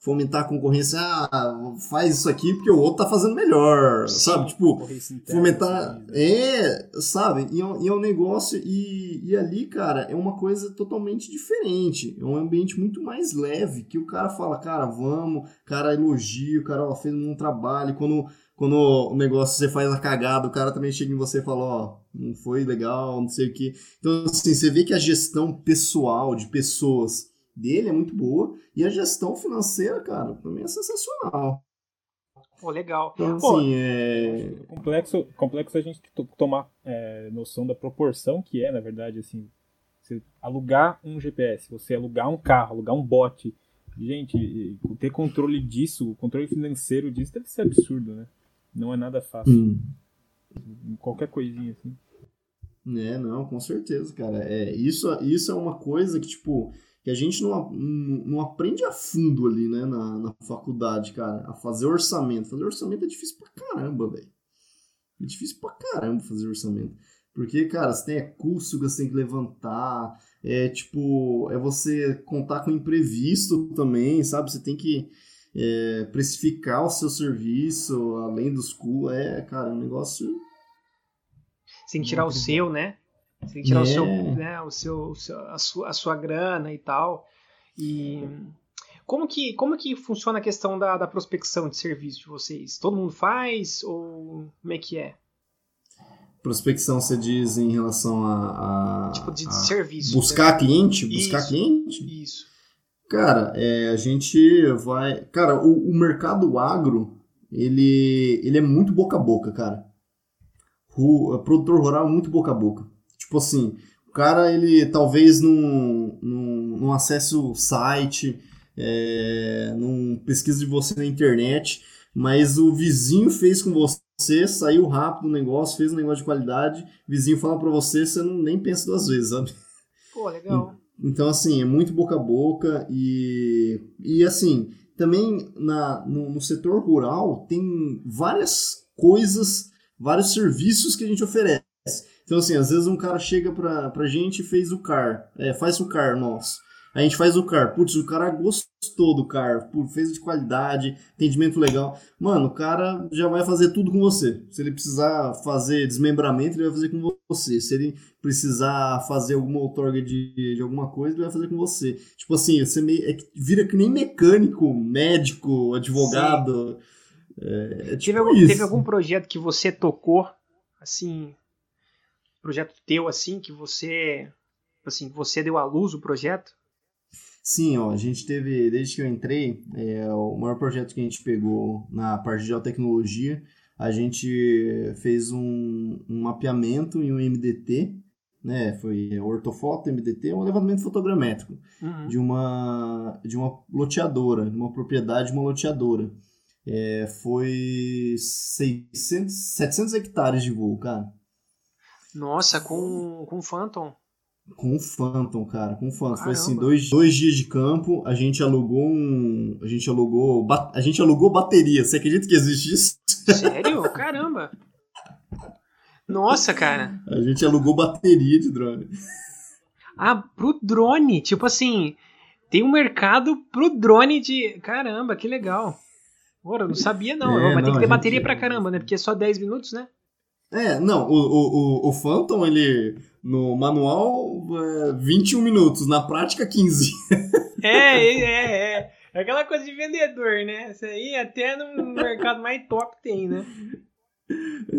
Fomentar a concorrência, ah, faz isso aqui porque o outro tá fazendo melhor, Sim, sabe? Tipo, fomentar. Assim, né? É, sabe? E é, e é um negócio, e, e ali, cara, é uma coisa totalmente diferente. É um ambiente muito mais leve, que o cara fala, cara, vamos, cara elogia, o cara ó, fez um trabalho, quando. Quando o negócio você faz a cagada, o cara também chega em você e fala, ó, não foi legal, não sei o que. Então, assim, você vê que a gestão pessoal de pessoas dele é muito boa. E a gestão financeira, cara, pra mim é sensacional. Pô, legal. Então, Pô, assim, é... Complexo, complexo a gente tomar é, noção da proporção que é, na verdade, assim, você alugar um GPS, você alugar um carro, alugar um bote. Gente, ter controle disso, o controle financeiro disso deve ser absurdo, né? Não é nada fácil. Hum. Qualquer coisinha assim. É, não, com certeza, cara. É, isso, isso é uma coisa que, tipo, que a gente não, não aprende a fundo ali, né, na, na faculdade, cara, a fazer orçamento. Fazer orçamento é difícil pra caramba, velho. É difícil pra caramba fazer orçamento. Porque, cara, você tem é, curso que você tem que levantar, é tipo, é você contar com imprevisto também, sabe? Você tem que é, precificar o seu serviço, além dos custos. É, cara, é um negócio. Que tirar o seu, né? Você tem que tirar é. o seu, né, o seu, a, sua, a sua grana e tal. E como que, como que funciona a questão da, da prospecção de serviço de vocês? Todo mundo faz ou como é que é? Prospecção você diz em relação a. a tipo de a serviço. Buscar né? cliente? Buscar Isso. cliente? Isso. Cara, é, a gente vai. Cara, o, o, mercado agro, ele, ele é muito boca a boca, cara. O, o produtor rural é muito boca a boca. Tipo assim, o cara, ele talvez não, não, não acesse o site, é, não pesquisa de você na internet, mas o vizinho fez com você, saiu rápido o negócio, fez um negócio de qualidade, o vizinho fala para você, você não, nem pensa duas vezes, sabe? Pô, legal. Então, assim, é muito boca a boca e, e assim, também na, no, no setor rural tem várias coisas, vários serviços que a gente oferece. Então, assim, às vezes um cara chega pra, pra gente e fez o car, é, faz o car nosso. A gente faz o car. Putz, o cara gostou do car. fez de qualidade, atendimento legal. Mano, o cara já vai fazer tudo com você. Se ele precisar fazer desmembramento, ele vai fazer com você. Se ele precisar fazer alguma outorga de, de alguma coisa, ele vai fazer com você. Tipo assim, você meio, é, vira que nem mecânico, médico, advogado. É, é tipo teve, algum, teve algum projeto que você tocou, assim, projeto teu, assim, que você, assim, você deu à luz o projeto? Sim, ó, a gente teve, desde que eu entrei, é, o maior projeto que a gente pegou na parte de geotecnologia, a gente fez um, um mapeamento em um MDT, né, foi ortofoto, MDT, um levantamento fotogramétrico uhum. de, uma, de uma loteadora, de uma propriedade de uma loteadora. É, foi 600, 700 hectares de voo, cara. Nossa, com, com Phantom? Com o Phantom, cara, com o Phantom. Caramba. Foi assim, dois, dois dias de campo, a gente alugou um. A gente alugou. A gente alugou bateria. Você acredita que existe isso? Sério? Caramba! Nossa, cara. A gente alugou bateria de drone. Ah, pro drone. Tipo assim, tem um mercado pro drone de. Caramba, que legal. Ora, não sabia não. É, Mas não, tem que ter bateria gente... pra caramba, né? Porque é só 10 minutos, né? É, não, o, o, o, o Phantom, ele no manual é 21 minutos, na prática 15. é, é, é. É aquela coisa de vendedor, né? Isso aí até no mercado mais top tem, né?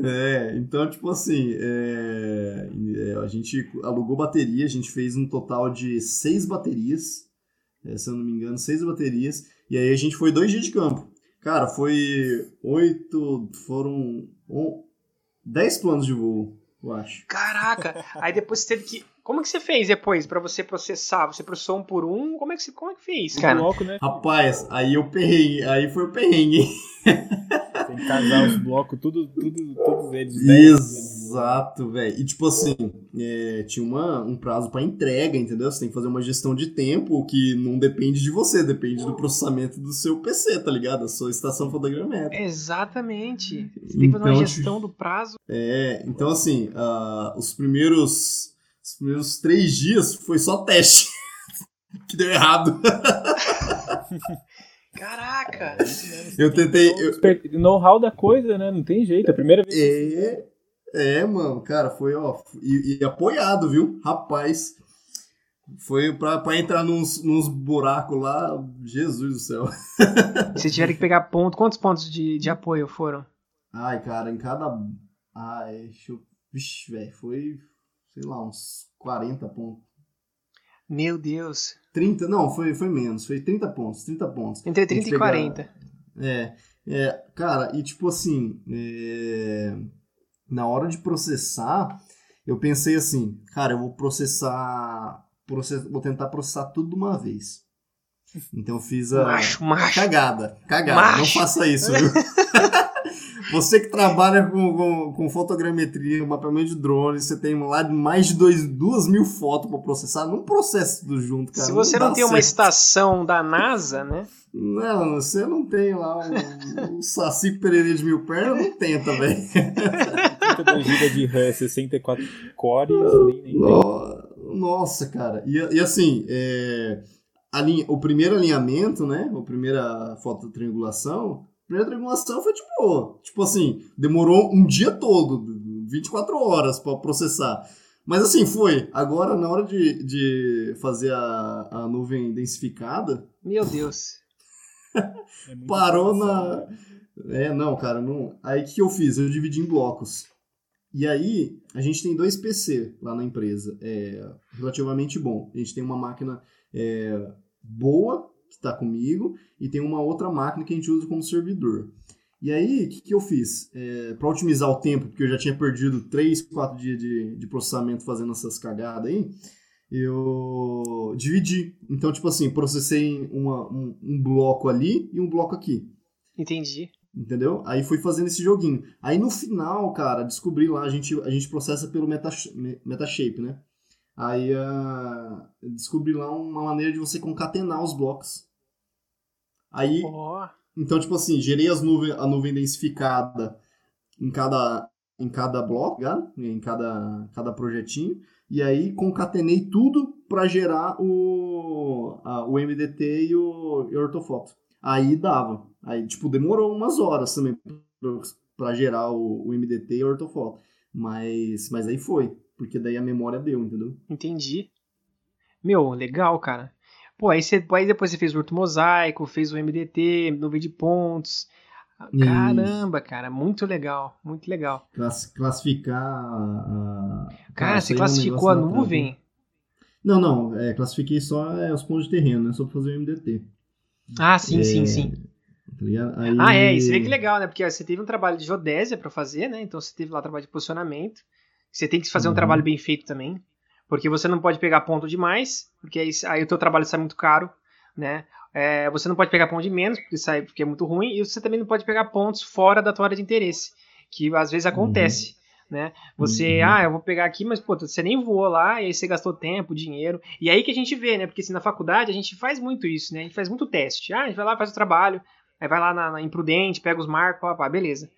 É, então, tipo assim, é, é, a gente alugou bateria, a gente fez um total de seis baterias, é, se eu não me engano, seis baterias, e aí a gente foi dois dias de campo. Cara, foi oito, foram on, 10 planos de voo, eu acho. Caraca! Aí depois você teve que. Como é que você fez depois para você processar? Você processou um por um? Como é que, você, como é que fez, cara? Bloco, né? Rapaz, aí eu perrengue, aí foi o perrengue. Tem que casar os blocos, tudo, tudo, todos eles. Isso. Exato, velho. E tipo assim, é, tinha uma, um prazo para entrega, entendeu? Você tem que fazer uma gestão de tempo que não depende de você, depende do processamento do seu PC, tá ligado? A sua estação fotogramétrica. Exatamente. Você tem que fazer uma então, gestão do prazo. É, então assim, uh, os primeiros. Os primeiros três dias foi só teste. que deu errado. Caraca! Eu tentei. Eu... Know-how da coisa, né? Não tem jeito. É a primeira vez. É, é mano, cara, foi, ó. E, e apoiado, viu? Rapaz. Foi pra, pra entrar nos, nos buracos lá, Jesus do céu. Vocês tiveram que pegar ponto. Quantos pontos de, de apoio foram? Ai, cara, em cada. Ai, deixa eu. Vixe, velho, foi, sei lá, uns 40 pontos. Meu Deus. 30, não, foi, foi menos, foi 30 pontos, 30 pontos. Entre 30 e 40. É, é, cara, e tipo assim, é, na hora de processar, eu pensei assim, cara, eu vou processar, process, vou tentar processar tudo de uma vez. Então eu fiz a macho, macho. cagada, cagada, macho. não faça isso, viu? você que trabalha com, com, com fotogrametria, mapeamento de drone, você tem lá mais de dois, duas mil fotos para processar, não processa tudo junto, cara. Se você não, não tem certo. uma estação da NASA, né? Não, você não tem lá um, um Saci de mil pernas, não tem também. 32 GB de RAM, 64 cores, nem, nem Nossa, cara. E, e assim, é, linha, o primeiro alinhamento, né? A primeira foto de triangulação, a primeira triangulação foi tipo, tipo assim, demorou um dia todo, 24 horas para processar. Mas assim, foi. Agora, na hora de, de fazer a, a nuvem densificada. Meu Deus. É parou na. É, não, cara, não. Aí o que eu fiz? Eu dividi em blocos. E aí, a gente tem dois PC lá na empresa, é, relativamente bom. A gente tem uma máquina é, boa, que está comigo, e tem uma outra máquina que a gente usa como servidor. E aí, o que, que eu fiz? É, para otimizar o tempo, porque eu já tinha perdido 3, 4 dias de, de processamento fazendo essas cagadas aí, eu dividi. Então, tipo assim, processei uma, um, um bloco ali e um bloco aqui. Entendi. Entendeu? Aí fui fazendo esse joguinho. Aí no final, cara, descobri lá, a gente, a gente processa pelo meta, Metashape, né? Aí uh, descobri lá uma maneira de você concatenar os blocos. Aí. Oh. Então, tipo assim, gerei as a nuvem densificada em cada, em cada bloco, tá em cada, cada projetinho. E aí concatenei tudo para gerar o, a, o MDT e o, e o ortofoto. Aí dava. Aí, tipo, demorou umas horas também para gerar o, o, MDT e o ortofoto. Mas, mas aí foi, porque daí a memória deu, entendeu? Entendi. Meu, legal, cara. Pô, aí, você, aí depois você fez o ortomosaico, fez o MDT, nuvem de pontos. Caramba, Isso. cara, muito legal, muito legal. Class, classificar a. Cara, você classificou é um a nuvem? Não, não, é, classifiquei só é, os pontos de terreno, né? Só pra fazer o MDT. Ah, sim, é, sim, sim. Tá Aí... Ah, é, isso vê que legal, né? Porque você teve um trabalho de geodésia para fazer, né? Então você teve lá trabalho de posicionamento. Você tem que fazer uhum. um trabalho bem feito também. Porque você não pode pegar ponto demais, porque aí, aí o teu trabalho sai muito caro, né? É, você não pode pegar ponto de menos, porque sai porque é muito ruim, e você também não pode pegar pontos fora da tua área de interesse, que às vezes acontece. Uhum. Né? Você, uhum. ah, eu vou pegar aqui, mas pô, você nem voou lá, e aí você gastou tempo, dinheiro. E aí que a gente vê, né? Porque assim, na faculdade a gente faz muito isso, né? A gente faz muito teste. Ah, a gente vai lá, faz o trabalho, aí vai lá na, na Imprudente, pega os marcos, pá, pá, beleza.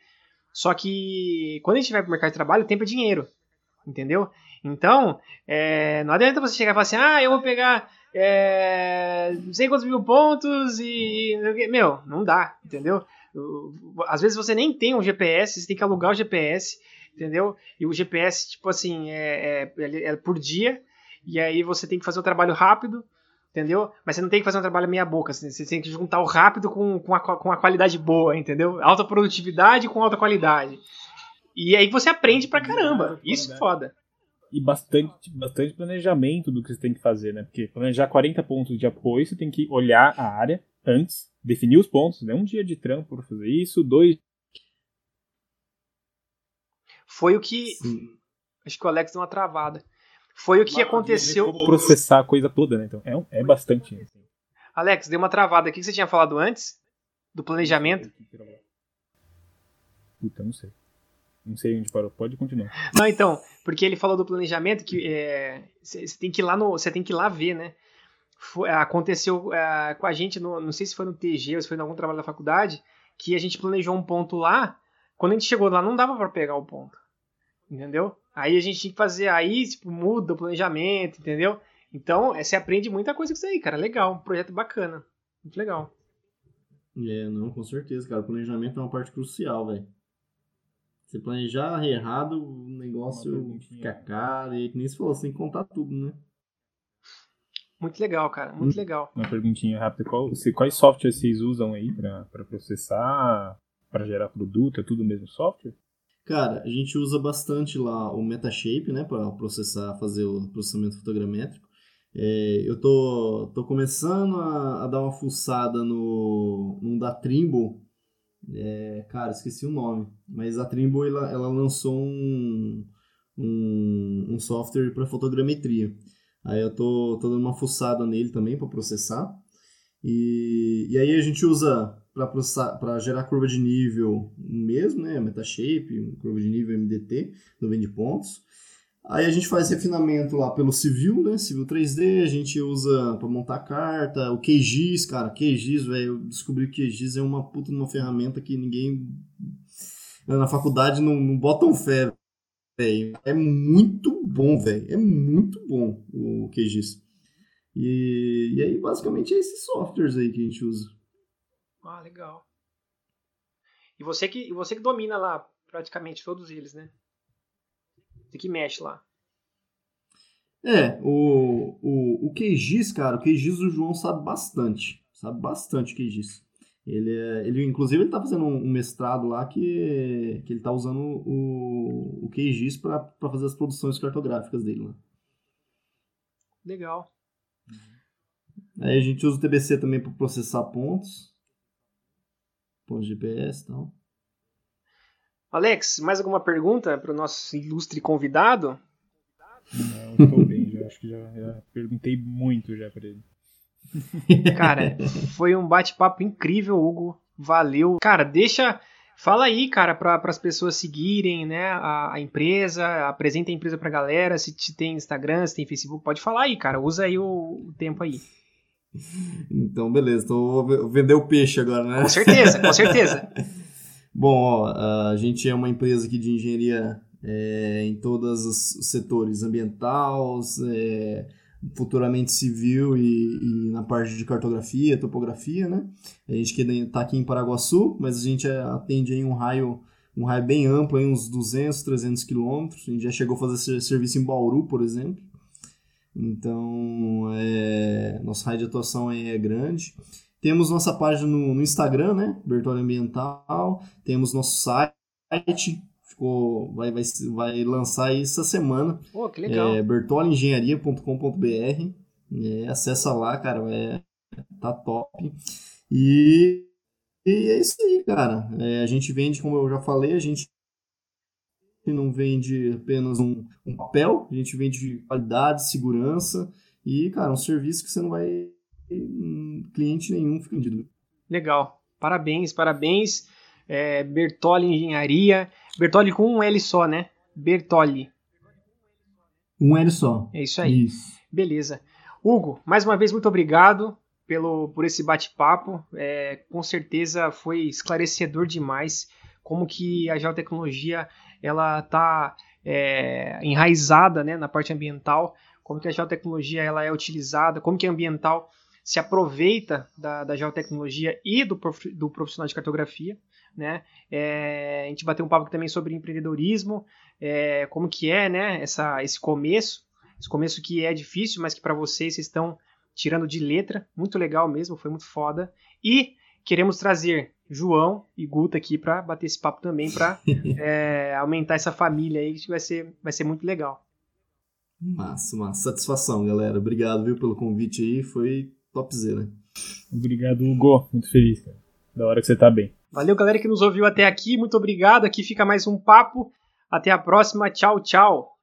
Só que quando a gente vai pro mercado de trabalho, o tempo é dinheiro. Entendeu? Então, é, não adianta você chegar e falar assim, ah, eu vou pegar é, não sei quantos mil pontos e. Meu, não dá, entendeu? Às vezes você nem tem um GPS, você tem que alugar o GPS entendeu? E o GPS, tipo assim, é, é, é, por dia, e aí você tem que fazer o trabalho rápido, entendeu? Mas você não tem que fazer um trabalho meia boca, assim, você tem que juntar o rápido com, com, a, com a qualidade boa, entendeu? Alta produtividade com alta qualidade. E aí você aprende pra caramba, isso é foda. E bastante, bastante planejamento do que você tem que fazer, né? Porque planejar 40 pontos de apoio, você tem que olhar a área antes, definir os pontos, né? Um dia de trampo para fazer isso, dois foi o que. Sim. Acho que o Alex deu uma travada. Foi o que Mas, aconteceu. Processar a coisa toda, né? Então, é, é bastante. Alex, deu uma travada. O que você tinha falado antes? Do planejamento? Puta, não sei. Não sei onde parou. Pode continuar. Não, então, porque ele falou do planejamento que você é, tem que ir lá no, você tem que ir lá ver, né? Foi, aconteceu é, com a gente, no, não sei se foi no TG ou se foi em algum trabalho da faculdade, que a gente planejou um ponto lá. Quando a gente chegou lá, não dava para pegar o ponto. Entendeu? Aí a gente tinha que fazer, aí tipo, muda o planejamento, entendeu? Então, é, você aprende muita coisa com isso aí, cara. Legal, um projeto bacana. Muito legal. É, não, com certeza, cara. O planejamento é uma parte crucial, velho. Você planejar errado, o negócio fica caro. E nem se falou, você tem que contar tudo, né? Muito legal, cara. Muito legal. Uma perguntinha rápida. Qual, se, quais softwares vocês usam aí para processar, para gerar produto? É tudo o mesmo software? Cara, a gente usa bastante lá o Metashape, né, para processar, fazer o processamento fotogramétrico. É, eu tô, tô começando a, a, dar uma fuçada no, no da Trimble. É, cara, esqueci o nome, mas a Trimble ela, ela lançou um, um, um software para fotogrametria. Aí eu tô, tô dando uma fuçada nele também para processar. E, e aí a gente usa para gerar curva de nível mesmo, né? Metashape, curva de nível MDT, no vende pontos. Aí a gente faz refinamento lá pelo Civil, né? Civil 3D, a gente usa para montar carta, o QGIS, cara, QGIS, velho, eu descobri que QGIS é uma puta uma ferramenta que ninguém na faculdade não, não botam fé, velho. É muito bom, velho. É muito bom o QGIS. E, e aí, basicamente, é esses softwares aí que a gente usa. Ah, legal. E você que, e você que domina lá praticamente todos eles, né? Você que mexe lá. É, o, o, o QGIS, cara, o QGIS o João sabe bastante. Sabe bastante o QGIS. Ele, é, ele inclusive, ele tá fazendo um, mestrado lá que, que ele tá usando o, o QGIS para fazer as produções cartográficas dele lá. Legal. Aí a gente usa o TBC também para processar pontos. Pontos de GPS e tal. Alex, mais alguma pergunta para o nosso ilustre convidado? Não, estou bem, já, acho que já, já perguntei muito já para ele. Cara, foi um bate-papo incrível, Hugo. Valeu. Cara, deixa. Fala aí, cara, para as pessoas seguirem né, a, a, empresa, apresenta a empresa para a galera. Se, se tem Instagram, se tem Facebook, pode falar aí, cara. Usa aí o, o tempo aí. Então, beleza. Então, vou vender o peixe agora, né? Com certeza, com certeza. Bom, ó, a gente é uma empresa aqui de engenharia é, em todos os setores, ambiental, é, futuramente civil e, e, na parte de cartografia, topografia, né? A gente está aqui em Paraguaçu, mas a gente atende em um raio um raio bem amplo, aí uns 200, 300 quilômetros. A gente já chegou a fazer serviço em Bauru, por exemplo. Então, é, nosso raio de atuação é grande. Temos nossa página no, no Instagram, né? Bertolli Ambiental. Temos nosso site, ficou, vai, vai, vai lançar isso essa semana. Pô, que legal. É bertoliengenharia.com.br. É, acessa lá, cara, é, tá top. E, e é isso aí, cara. É, a gente vende, como eu já falei, a gente não vende apenas um, um papel, a gente vende qualidade, segurança e, cara, um serviço que você não vai cliente nenhum fica vendido. Legal. Parabéns, parabéns. É, Bertoli Engenharia. Bertoli com um L só, né? Bertoli. Um L só. É isso aí. Isso. Beleza. Hugo, mais uma vez, muito obrigado pelo, por esse bate-papo. É, com certeza foi esclarecedor demais como que a geotecnologia ela está é, enraizada né, na parte ambiental, como que a geotecnologia ela é utilizada, como que a ambiental se aproveita da, da geotecnologia e do, prof, do profissional de cartografia. Né? É, a gente bateu um papo também sobre empreendedorismo, é, como que é né, essa, esse começo, esse começo que é difícil, mas que para vocês, vocês estão tirando de letra, muito legal mesmo, foi muito foda. E queremos trazer João e Guta aqui para bater esse papo também, para é, aumentar essa família aí, que vai ser, vai ser muito legal. Massa, massa. Satisfação, galera. Obrigado, viu, pelo convite aí. Foi topzera. Obrigado, Hugo. Muito feliz, cara. Da hora que você tá bem. Valeu, galera que nos ouviu até aqui. Muito obrigado. Aqui fica mais um papo. Até a próxima. Tchau, tchau.